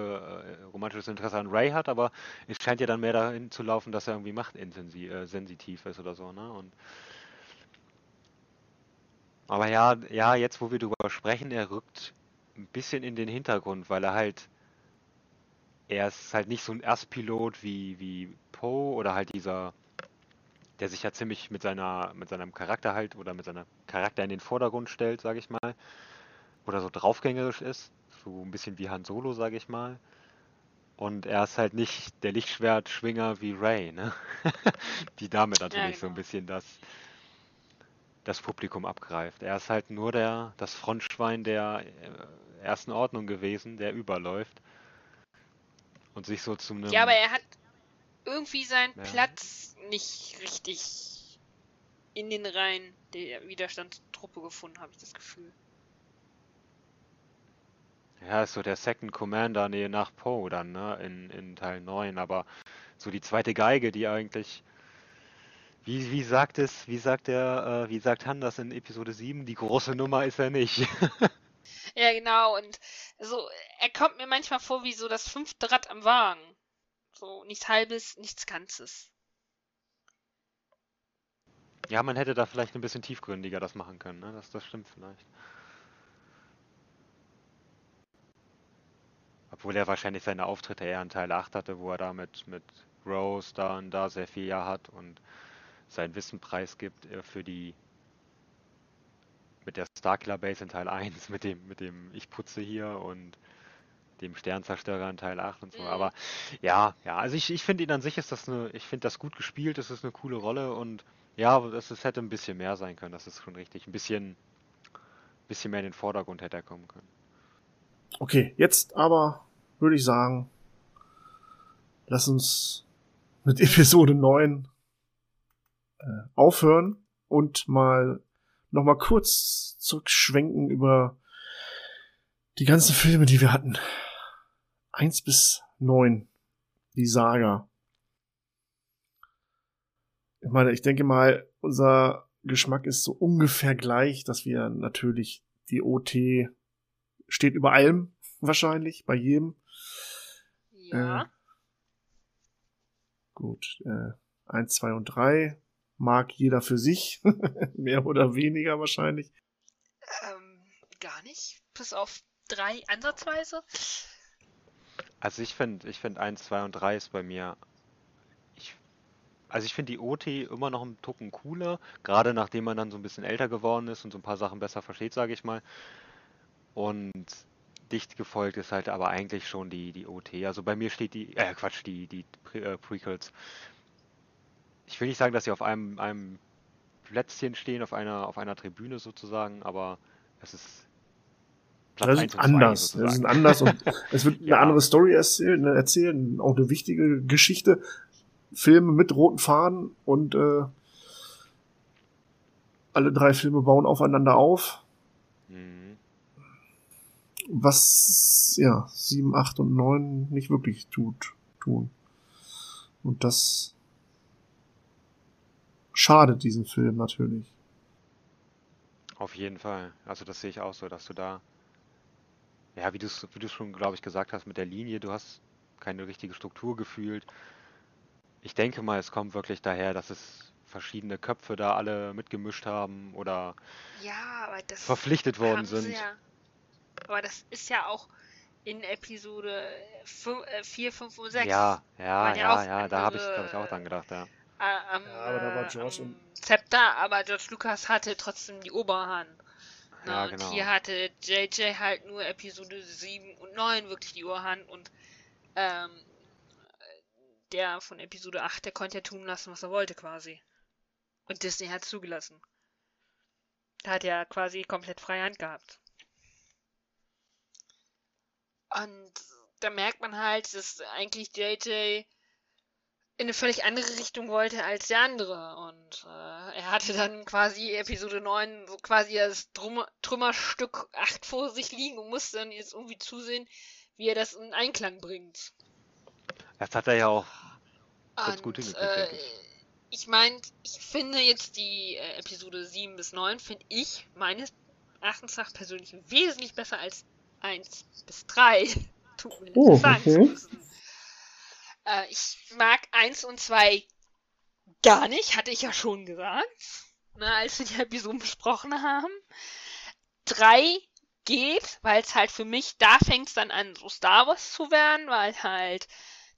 romantisches Interesse an Ray hat, aber es scheint ja dann mehr dahin zu laufen, dass er irgendwie machtintensiv, äh, sensitiv ist oder so, ne? Und aber ja, ja, jetzt wo wir drüber sprechen, er rückt ein bisschen in den Hintergrund, weil er halt, er ist halt nicht so ein Erstpilot wie, wie Poe oder halt dieser, der sich ja ziemlich mit seiner, mit seinem Charakter halt oder mit seinem Charakter in den Vordergrund stellt, sage ich mal. Oder so draufgängerisch ist. So ein bisschen wie Han Solo, sage ich mal. Und er ist halt nicht der Lichtschwertschwinger wie Ray, ne? Die damit natürlich so ein genau. bisschen das, das Publikum abgreift. Er ist halt nur der, das Frontschwein der äh, ersten Ordnung gewesen, der überläuft. Und sich so zu einem. Ja, aber er hat irgendwie seinen Ja. Platz nicht richtig in den Reihen der Widerstandstruppe gefunden, habe ich das Gefühl. Ja, ist so der Second Commander nee, nach Poe dann, ne, in, in Teil 9, aber so die zweite Geige, die eigentlich, wie, wie sagt es, wie sagt der, äh, wie sagt Han das in Episode 7, die große Nummer ist er nicht. Ja, genau. Und so, er kommt mir manchmal vor wie so das fünfte Rad am Wagen. So, nichts halbes, nichts Ganzes. Ja, man hätte da vielleicht ein bisschen tiefgründiger das machen können, ne? Das, das stimmt vielleicht. Obwohl er wahrscheinlich seine Auftritte eher in Teil 8 hatte, wo er da mit, mit Rose da und da sehr viel ja hat und sein Wissen preisgibt äh, für die mit der Starkiller Base in Teil 1, mit dem, mit dem Ich putze hier und dem Sternzerstörer in Teil 8 und so. Mhm. Aber ja, ja, also ich, ich finde ihn an sich ist das eine, ich finde das gut gespielt, es ist eine coole Rolle und ja, es, es hätte ein bisschen mehr sein können, das ist schon richtig. Ein bisschen, bisschen mehr in den Vordergrund hätte er kommen können. Okay, jetzt aber würde ich sagen, lass uns mit Episode 9 äh, aufhören und mal noch mal kurz zurückschwenken über die ganzen Filme, die wir hatten. Eins bis neun, die Saga. Ich meine, ich denke mal, unser Geschmack ist so ungefähr gleich, dass wir natürlich die OT steht über allem, wahrscheinlich, bei jedem. Ja. Äh, gut, äh, eins, zwei und drei mag jeder für sich, mehr oder weniger wahrscheinlich. Ähm, gar nicht. Bis auf drei ansatzweise. Also ich finde, ich finde 1, 2 und 3 ist bei mir. Ich, also ich finde die OT immer noch einen Tucken cooler, gerade nachdem man dann so ein bisschen älter geworden ist und so ein paar Sachen besser versteht, sage ich mal. Und dicht gefolgt ist halt aber eigentlich schon die, die OT. Also bei mir steht die, äh Quatsch, die, die Pre äh, Prequels. Ich will nicht sagen, dass sie auf einem, einem Plätzchen stehen, auf einer, auf einer Tribüne sozusagen, aber es ist Platz Das 1 ist und 2 anders. Das ist anders und es wird eine Ja. andere Story erzählen, erzählen, auch eine wichtige Geschichte. Filme mit roten Faden und äh, alle drei Filme bauen aufeinander auf. Mhm. Was ja sieben, acht und neun nicht wirklich tut, tun. Und das schadet diesem Film natürlich. Auf jeden Fall. Also das sehe ich auch so, dass du da, ja, wie du es wie du's schon, glaube ich, gesagt hast mit der Linie, du hast keine richtige Struktur gefühlt. Ich denke mal, es kommt wirklich daher, dass es verschiedene Köpfe da alle mitgemischt haben oder Ja, aber das verpflichtet worden sind. Ja, aber das ist ja auch in Episode 4, 5 und 6. Ja, ja, ja, ja, da habe ich, glaube ich, auch dran gedacht, ja. äh, am, aber da war äh, George am Zepter, aber George Lucas hatte trotzdem die Oberhand. Ne, Ja, und genau. hier hatte JJ halt nur Episode 7 und 9 wirklich die Oberhand und ähm, der von Episode 8, der konnte ja tun lassen, was er wollte quasi. Und Disney hat zugelassen. Da hat er quasi komplett freie Hand gehabt. Und da merkt man halt, dass eigentlich JJ in eine völlig andere Richtung wollte als der andere. Und äh, er hatte dann quasi Episode 9 so quasi das Drum Trümmerstück 8 vor sich liegen und musste dann jetzt irgendwie zusehen, wie er das in Einklang bringt. Das hat er ja auch ganz gut Und hingekriegt, äh, denke ich. ich meine, ich finde jetzt die äh, Episode 7 bis 9, finde ich meines Erachtens nach persönlich wesentlich besser als 1 bis 3. Tut mir Oh, okay. Äh, ich mag 1 und 2 gar nicht, hatte ich ja schon gesagt, ne, als wir die Episoden besprochen haben. 3 geht, weil es halt für mich, da fängt es dann an, so Star Wars zu werden, weil halt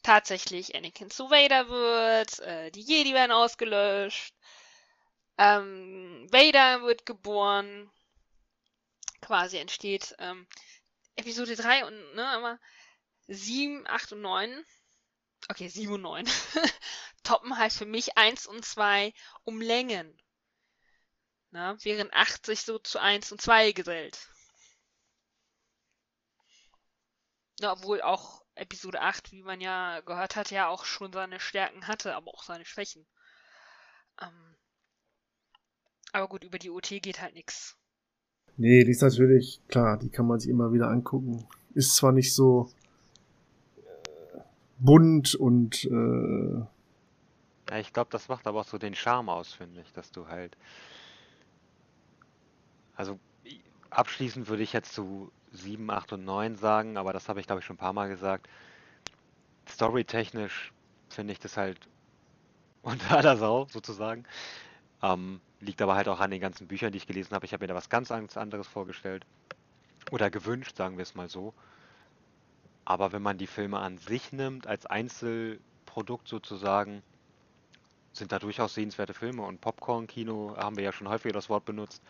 tatsächlich Anakin zu Vader wird, äh, die Jedi werden ausgelöscht, ähm, Vader wird geboren, quasi entsteht ähm, Episode 3 und, ne, aber 7, 8 und 9, okay, 7 und 9, toppen halt für mich 1 und 2 um Längen. Na, während 8 sich so zu 1 und 2 gesellt. Ja, obwohl auch Episode 8, wie man ja gehört hat, ja auch schon seine Stärken hatte, aber auch seine Schwächen. Ähm, aber gut, über die OT geht halt nichts. Nee, die ist natürlich, klar, die kann man sich immer wieder angucken. Ist zwar nicht so äh, bunt und äh, Ja, ich glaube, das macht aber auch so den Charme aus, finde ich, dass du halt. Also abschließend würde ich jetzt zu 7, 8 und 9 sagen, aber das habe ich glaube ich schon ein paar Mal gesagt. Storytechnisch finde ich das halt unter aller Sau sozusagen. Ähm, liegt aber halt auch an den ganzen Büchern, die ich gelesen habe. Ich habe mir da was ganz anderes vorgestellt. Oder gewünscht, sagen wir es mal so. Aber wenn man die Filme an sich nimmt, als Einzelprodukt sozusagen, sind da durchaus sehenswerte Filme. Und Popcorn-Kino haben wir ja schon häufiger das Wort benutzt.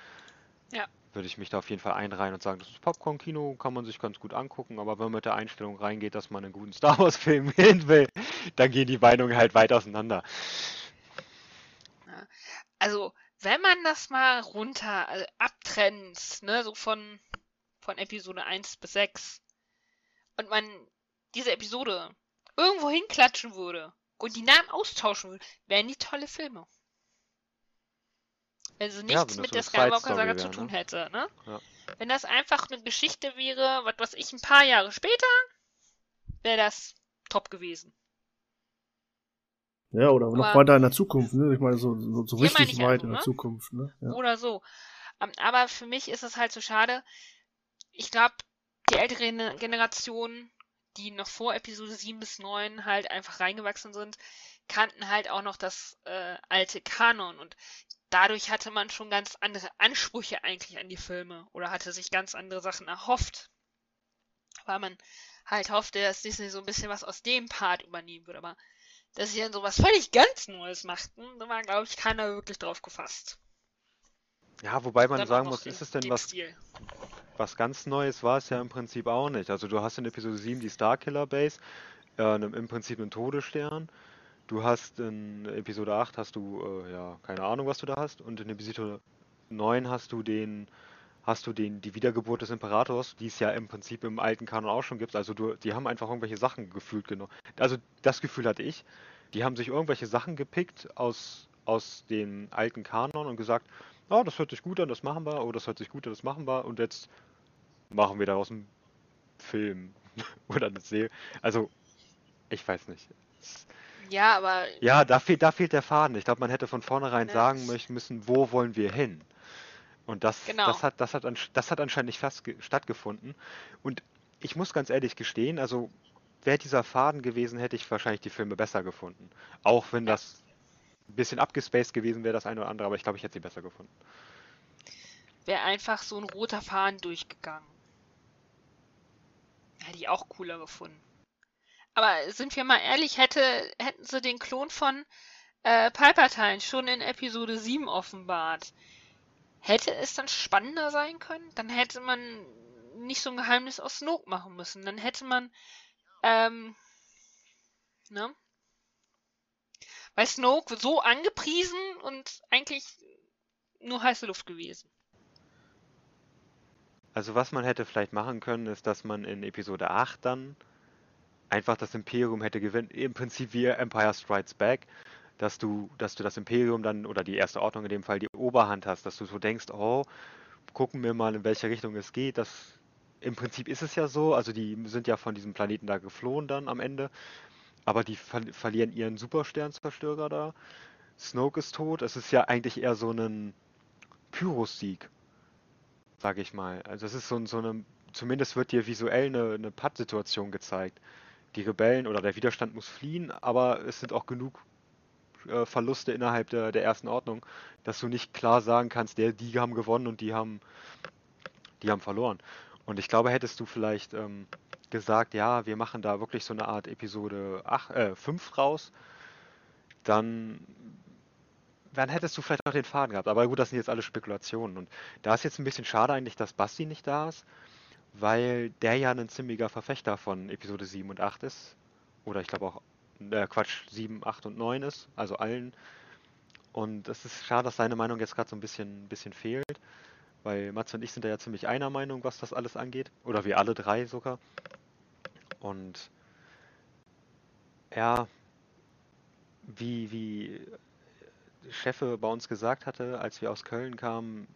Ja. Würde ich mich da auf jeden Fall einreihen und sagen, das ist Popcorn-Kino, kann man sich ganz gut angucken. Aber wenn man mit der Einstellung reingeht, dass man einen guten Star Wars-Film sehen will, dann gehen die Meinungen halt weit auseinander. Also, wenn man das mal runter also abtrennt, ne, so von, von Episode 1 bis 6, und man diese Episode irgendwo hinklatschen würde und die Namen austauschen würde, wären die tolle Filme. Also nichts das mit der Skywalker-Saga zu tun ne? hätte, ne? Ja. Wenn das einfach eine Geschichte wäre, was weiß ich, ein paar Jahre später, wäre das top gewesen. Ja, oder noch Aber- weiter in der Zukunft, ne? Ich meine, so, so, so richtig ich weit also, in der ne? Zukunft, ne? Ja. Oder so. Ähm, aber für mich ist es halt so schade. Ich glaube, die ältere Gen- Generation, die noch vor Episode 7 bis 9 halt einfach reingewachsen sind, kannten halt auch noch das äh, alte Kanon und dadurch hatte man schon ganz andere Ansprüche eigentlich an die Filme oder hatte sich ganz andere Sachen erhofft. Weil man halt hoffte, dass Disney so ein bisschen was aus dem Part übernehmen würde. Aber dass sie dann sowas völlig ganz Neues machten, da war, glaube ich, keiner wirklich drauf gefasst. Ja, wobei man sagen muss, ist es denn was, Stil. was ganz Neues war es ja im Prinzip auch nicht. Also du hast in Episode 7 die Starkiller Base, äh, ne- im Prinzip einen Todesstern. Du hast in Episode 8 hast du, äh, ja, keine Ahnung, was du da hast. Und in Episode 9 hast du den, hast du den, die Wiedergeburt des Imperators, die es ja im Prinzip im alten Kanon auch schon gibt. Also du, die haben einfach irgendwelche Sachen gefühlt genommen. Also das Gefühl hatte ich. Die haben sich irgendwelche Sachen gepickt aus, aus dem alten Kanon und gesagt, oh, das hört sich gut an, das machen wir, oh, das hört sich gut an, das machen wir und jetzt machen wir daraus einen Film oder eine Serie. Also, ich weiß nicht. Ja, aber Ja, da fehlt, da fehlt der Faden. Ich glaube, man hätte von vornherein Ne. sagen müssen, wo wollen wir hin? Und das, Genau. das hat, das hat, das hat anscheinend nicht fast ge- stattgefunden. Und ich muss ganz ehrlich gestehen, also wäre dieser Faden gewesen, hätte ich wahrscheinlich die Filme besser gefunden. Auch wenn das ein bisschen abgespaced gewesen wäre, das eine oder andere, aber ich glaube, ich hätte sie besser gefunden. wäre einfach so ein roter Faden durchgegangen. Hätte ich auch cooler gefunden. Aber sind wir mal ehrlich, hätte, hätten sie den Klon von äh, Palpatine schon in Episode 7 offenbart, hätte es dann spannender sein können? Dann hätte man nicht so ein Geheimnis aus Snoke machen müssen. Dann hätte man, ähm, ne? Weil Snoke so angepriesen und eigentlich nur heiße Luft gewesen. Also was man hätte vielleicht machen können, ist, dass man in Episode 8 dann einfach das Imperium hätte gewinnen, im Prinzip wie Empire Strikes Back, dass du, dass du das Imperium dann, oder die erste Ordnung in dem Fall, die Oberhand hast, dass du so denkst, oh, gucken wir mal, in welche Richtung es geht. Das, Im Prinzip ist es ja so, also die sind ja von diesem Planeten da geflohen dann am Ende, aber die ver verlieren ihren Supersternzerstörer da. Snoke ist tot, es ist ja eigentlich eher so ein Pyrrhus-Sieg sage ich mal. Also es ist so, so eine, zumindest wird dir visuell eine, eine Pattsituation gezeigt. Die Rebellen oder der Widerstand muss fliehen, aber es sind auch genug äh, Verluste innerhalb der, der ersten Ordnung, dass du nicht klar sagen kannst, der, die haben gewonnen und die haben, die haben verloren. Und ich glaube, hättest du vielleicht ähm, gesagt, ja, wir machen da wirklich so eine Art Episode 8, äh, 5 raus, dann dann hättest du vielleicht noch den Faden gehabt. Aber gut, das sind jetzt alle Spekulationen. Und da ist jetzt ein bisschen schade eigentlich, dass Basti nicht da ist, weil der ja ein ziemlicher Verfechter von Episode 7 und 8 ist. Oder ich glaube auch, äh, Quatsch, 7, 8 und 9 ist, also allen. Und es ist schade, dass seine Meinung jetzt gerade so ein bisschen, bisschen fehlt, weil Matze und ich sind da ja ziemlich einer Meinung, was das alles angeht. Oder wir alle drei sogar. Und ja, wie, wie Chefe bei uns gesagt hatte, als wir aus Köln kamen,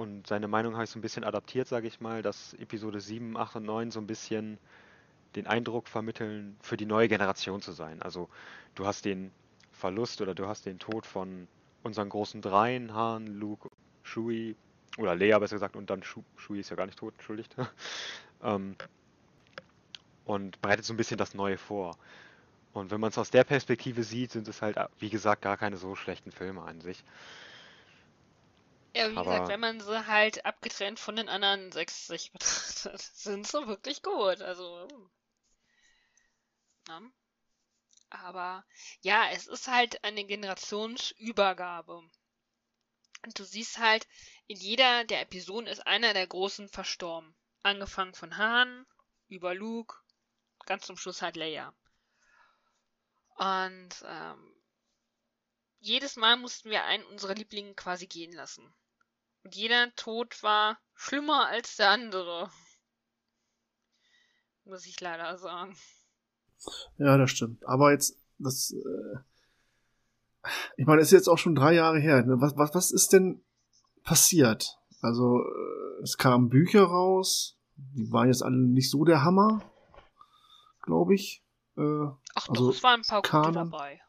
und seine Meinung habe ich so ein bisschen adaptiert, sage ich mal, dass Episode 7, 8 und 9 so ein bisschen den Eindruck vermitteln, für die neue Generation zu sein. Also du hast den Verlust oder du hast den Tod von unseren großen Dreien, Han, Luke, Chewie, Oder Leia besser gesagt und dann Shu Shui ist ja gar nicht tot, entschuldigt. ähm, und bereitet so ein bisschen das Neue vor. Und wenn man es aus der Perspektive sieht, sind es halt, wie gesagt, gar keine so schlechten Filme an sich. Ja, wie Aber- gesagt, wenn man sie halt abgetrennt von den anderen 60 betrachtet, sind sie wirklich gut. Also. Ja. Aber ja, es ist halt eine Generationsübergabe. Und du siehst halt, in jeder der Episoden ist einer der Großen verstorben. Angefangen von Han, über Luke, ganz zum Schluss halt Leia. Und ähm, jedes Mal mussten wir einen unserer Lieblinge quasi gehen lassen. Und jeder Tod war schlimmer als der andere. Muss ich leider sagen. Ja, das stimmt. Aber jetzt, das, äh, ich meine, es ist jetzt auch schon drei Jahre her. Ne? Was, was, was ist denn passiert? Also, äh, es kamen Bücher raus. Die waren jetzt alle nicht so der Hammer, glaube ich. Äh, Ach also doch, es waren ein paar gute Kanon. dabei.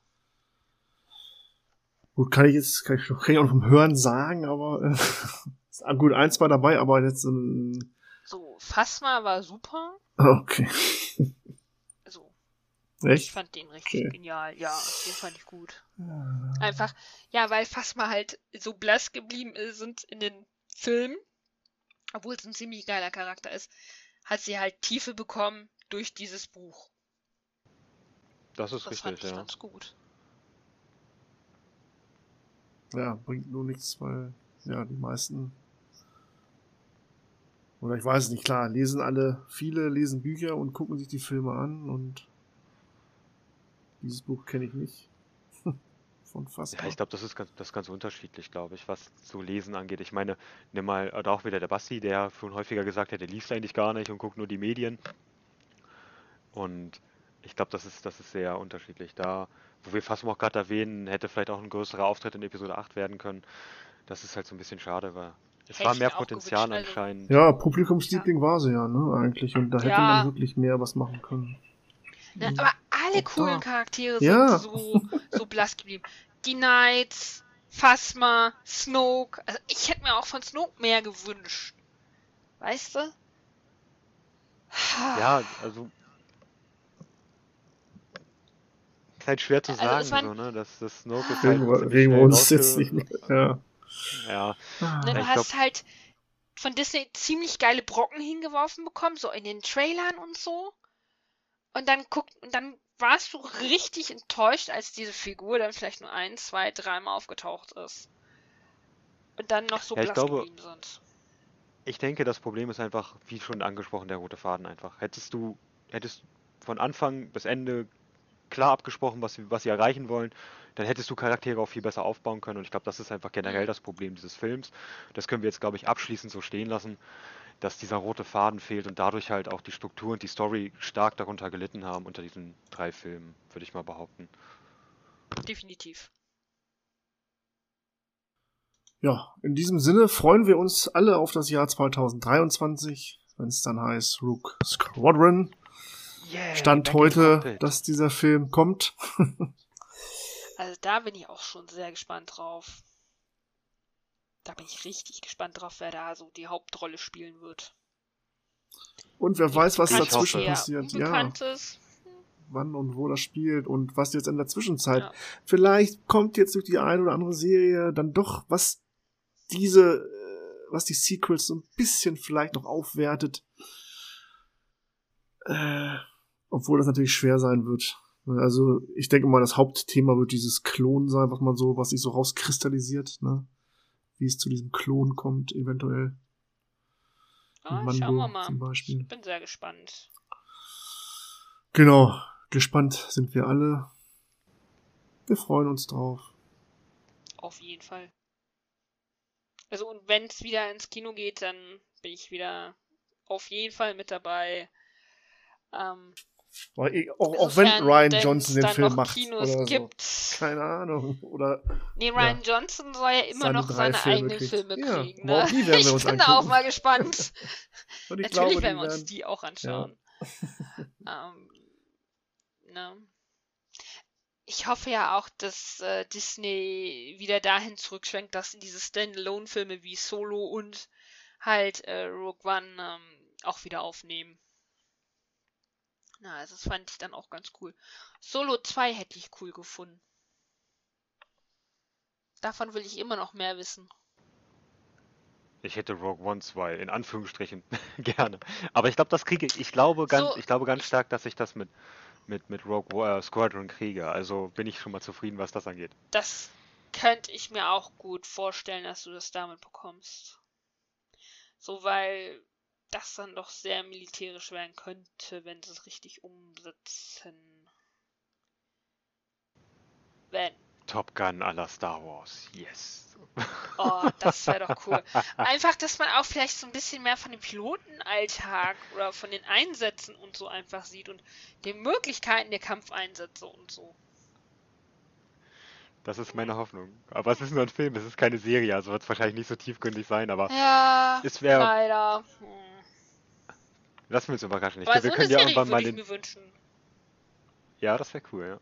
Gut, kann ich jetzt, kann ich, kann ich auch noch vom Hören sagen, aber äh, ist gut, eins war dabei, aber jetzt ähm, So, Phasma war super. okay. Echt? ich fand den richtig Okay. genial. Ja, den fand ich gut. Einfach, ja, weil Phasma halt so blass geblieben ist sind in den Filmen, obwohl es ein ziemlich geiler Charakter ist, hat sie halt Tiefe bekommen durch dieses Buch. Das ist Das fand richtig, ich ja. ganz gut. Ja, bringt nur nichts, weil ja die meisten oder ich weiß nicht, klar, lesen alle, viele lesen Bücher und gucken sich die Filme an und dieses Buch kenne ich nicht. Von fast. Ja, ich glaube, das ist ganz, das ist ganz unterschiedlich, glaube ich, was so Lesen angeht. Ich meine, nimm mal äh, auch wieder der Basti, der schon häufiger gesagt hat, er liest eigentlich gar nicht und guckt nur die Medien. Und ich glaube, das ist, das ist sehr unterschiedlich. Da, wo wir fast auch gerade erwähnen, hätte vielleicht auch ein größerer Auftritt in Episode 8 werden können. Das ist halt so ein bisschen schade, weil es Hätte war mehr Potenzial gewünscht, also- anscheinend. Ja, Publikumsliebling war sie ja, ne, eigentlich. Und da hätte Ja. man wirklich mehr was machen können. Ne, aber alle coolen Charaktere sind Ja. so, so blass geblieben. Die Knights, Phasma, Snoke. Also ich hätte mir auch von Snoke mehr gewünscht. Weißt du? Ja, also. Ist halt schwer zu Also sagen, so, ne? Das, das Snoke ist halt Regen uns jetzt nicht mehr. Ja. Ja. Ne, Ja, du ich hast glaub, halt von Disney ziemlich geile Brocken hingeworfen bekommen, so in den Trailern und so. Und dann guckt, und dann warst du richtig enttäuscht, als diese Figur dann vielleicht nur ein, zwei, dreimal aufgetaucht ist. Und dann noch so Ja, blass glaube- geblieben sind. Ich denke, das Problem ist einfach, wie schon angesprochen, der rote Faden einfach. Hättest du, hättest von Anfang bis Ende klar abgesprochen, was sie, was sie erreichen wollen, dann hättest du Charaktere auch viel besser aufbauen können. Und ich glaube, das ist einfach generell das Problem dieses Films. Das können wir jetzt, glaube ich, abschließend so stehen lassen, dass dieser rote Faden fehlt und dadurch halt auch die Struktur und die Story stark darunter gelitten haben unter diesen drei Filmen, würde ich mal behaupten. Definitiv. Ja, in diesem Sinne freuen wir uns alle auf das Jahr 2023, wenn es dann heißt Rook Squadron. Yeah, Stand heute, dass dieser Film kommt. Also da bin ich auch schon sehr gespannt drauf. Da bin ich richtig gespannt drauf, wer da so die Hauptrolle spielen wird. Und wer weiß, was dazwischen passiert. Ja, wann und wo das spielt und was jetzt in der Zwischenzeit. Ja. Vielleicht kommt jetzt durch die eine oder andere Serie dann doch, was diese, äh, was die Sequels so ein bisschen vielleicht noch aufwertet. Äh, obwohl das natürlich schwer sein wird. Also ich denke mal, das Hauptthema wird dieses Klon sein, was man so, was sich so rauskristallisiert, ne? Wie es zu diesem Klon kommt, eventuell. Ah, Mando schauen wir mal. zum Beispiel. Ich bin sehr gespannt. Genau, gespannt sind wir alle. Wir freuen uns drauf. Auf jeden Fall. Also und wenn es wieder ins Kino geht, dann bin ich wieder auf jeden Fall mit dabei. Ähm, Ich- Auch, auch wenn Ryan Johnson den Film macht. Kinos oder so. gibt. Keine Ahnung. Oder nee, Ryan Johnson soll ja immer seine noch seine Filme eigenen kriegt. Filme Ja, kriegen. auch Ne? die werden wir ich uns bin da auch mal gespannt. Ich Natürlich glaube, werden wir uns die auch anschauen. ähm, ne? ich hoffe ja auch, dass äh, Disney wieder dahin zurückschwenkt, dass diese Standalone-Filme wie Solo und halt äh, Rogue One ähm, auch wieder aufnehmen. Na, also das fand ich dann auch ganz cool. Solo 2 hätte ich cool gefunden. Davon will ich immer noch mehr wissen. Ich hätte Rogue One 2 in Anführungsstrichen gerne. Aber ich glaube, das kriege ich. Ich glaube ganz, So, ich glaube ganz stark, dass ich das mit, mit, mit Rogue Wa- äh, Squadron kriege. Also bin ich schon mal zufrieden, was das angeht. Das könnte ich mir auch gut vorstellen, dass du das damit bekommst. So, weil das dann doch sehr militärisch werden könnte, wenn sie es richtig umsetzen. Wenn. Top Gun la Star Wars. Yes. Oh, das wäre doch cool. Einfach, dass man auch vielleicht so ein bisschen mehr von dem Pilotenalltag oder von den Einsätzen und so einfach sieht und den Möglichkeiten der Kampfeinsätze und so. Das ist meine Hoffnung. Aber es ist nur ein Film, es ist keine Serie, also wird es wahrscheinlich nicht so tiefgründig sein, aber Ja, es wäre. leider. Hm. Lassen wir uns überraschen. Ich Aber glaube, so wir können ja irgendwann mal den. Ja, das wäre cool, ja.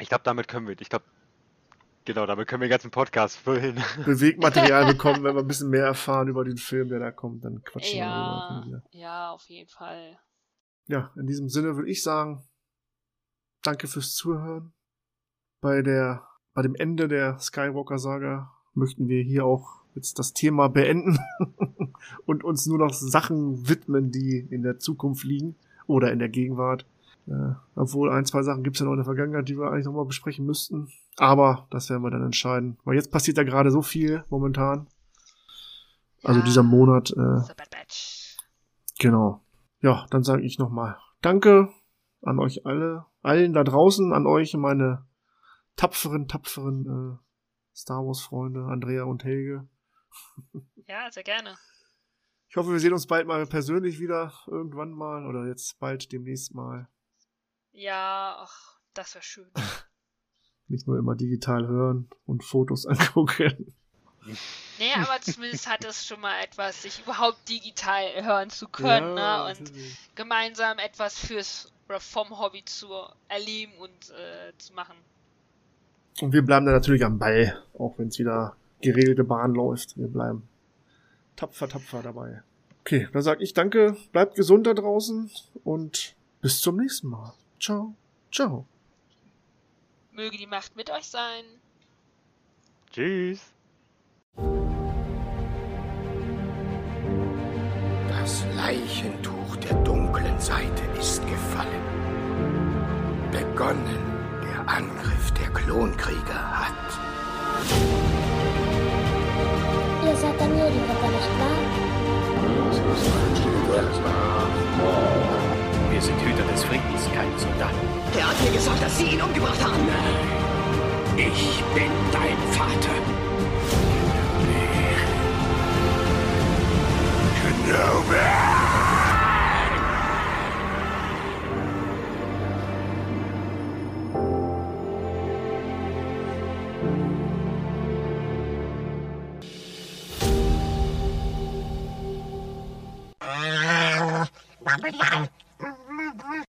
Ich glaube, damit können wir. Ich glaube, genau, damit können wir den ganzen Podcast füllen. Bewegmaterial bekommen, wenn wir ein bisschen mehr erfahren über den Film, der da kommt, dann quatschen wir Ja, darüber. wieder. ja, auf jeden Fall. Ja, in diesem Sinne würde ich sagen, danke fürs Zuhören. Bei der, bei dem Ende der Skywalker-Saga möchten wir hier auch jetzt das Thema beenden und uns nur noch Sachen widmen, die in der Zukunft liegen oder in der Gegenwart. Äh, obwohl ein, zwei Sachen gibt's ja noch in der Vergangenheit, die wir eigentlich nochmal besprechen müssten. Aber das werden wir dann entscheiden. Weil jetzt passiert ja gerade so viel momentan. Also dieser Monat. Äh, The Bad Batch. Genau. Ja, dann sage ich nochmal Danke an euch alle, allen da draußen, an euch, meine tapferen, tapferen äh, Star Wars-Freunde, Andrea und Helge. Ja, sehr gerne. Ich hoffe, wir sehen uns bald mal persönlich wieder, irgendwann mal, oder jetzt bald demnächst mal. Ja, ach, das wäre schön. Nicht nur immer digital hören und Fotos angucken. Nee, aber zumindest hat es schon mal etwas, sich überhaupt digital hören zu können, Ja, ne? Und gemeinsam etwas fürs oder vom Hobby zu erleben und äh, zu machen. Und wir bleiben dann natürlich am Ball, auch wenn es wieder geregelte Bahn läuft. Wir bleiben tapfer, tapfer dabei. Okay, dann sag ich danke, bleibt gesund da draußen und bis zum nächsten Mal. Ciao, ciao. Möge die Macht mit euch sein. Tschüss. Das Leichentuch der dunklen Seite ist gefallen. Begonnen der Angriff der Klonkrieger hat. Ihr seid der Medienritter, nicht wahr? Wir sind Hüter des Friedens, keine Soldaten. Er hat mir gesagt, dass Sie ihn umgebracht haben. Ich bin dein Vater. real.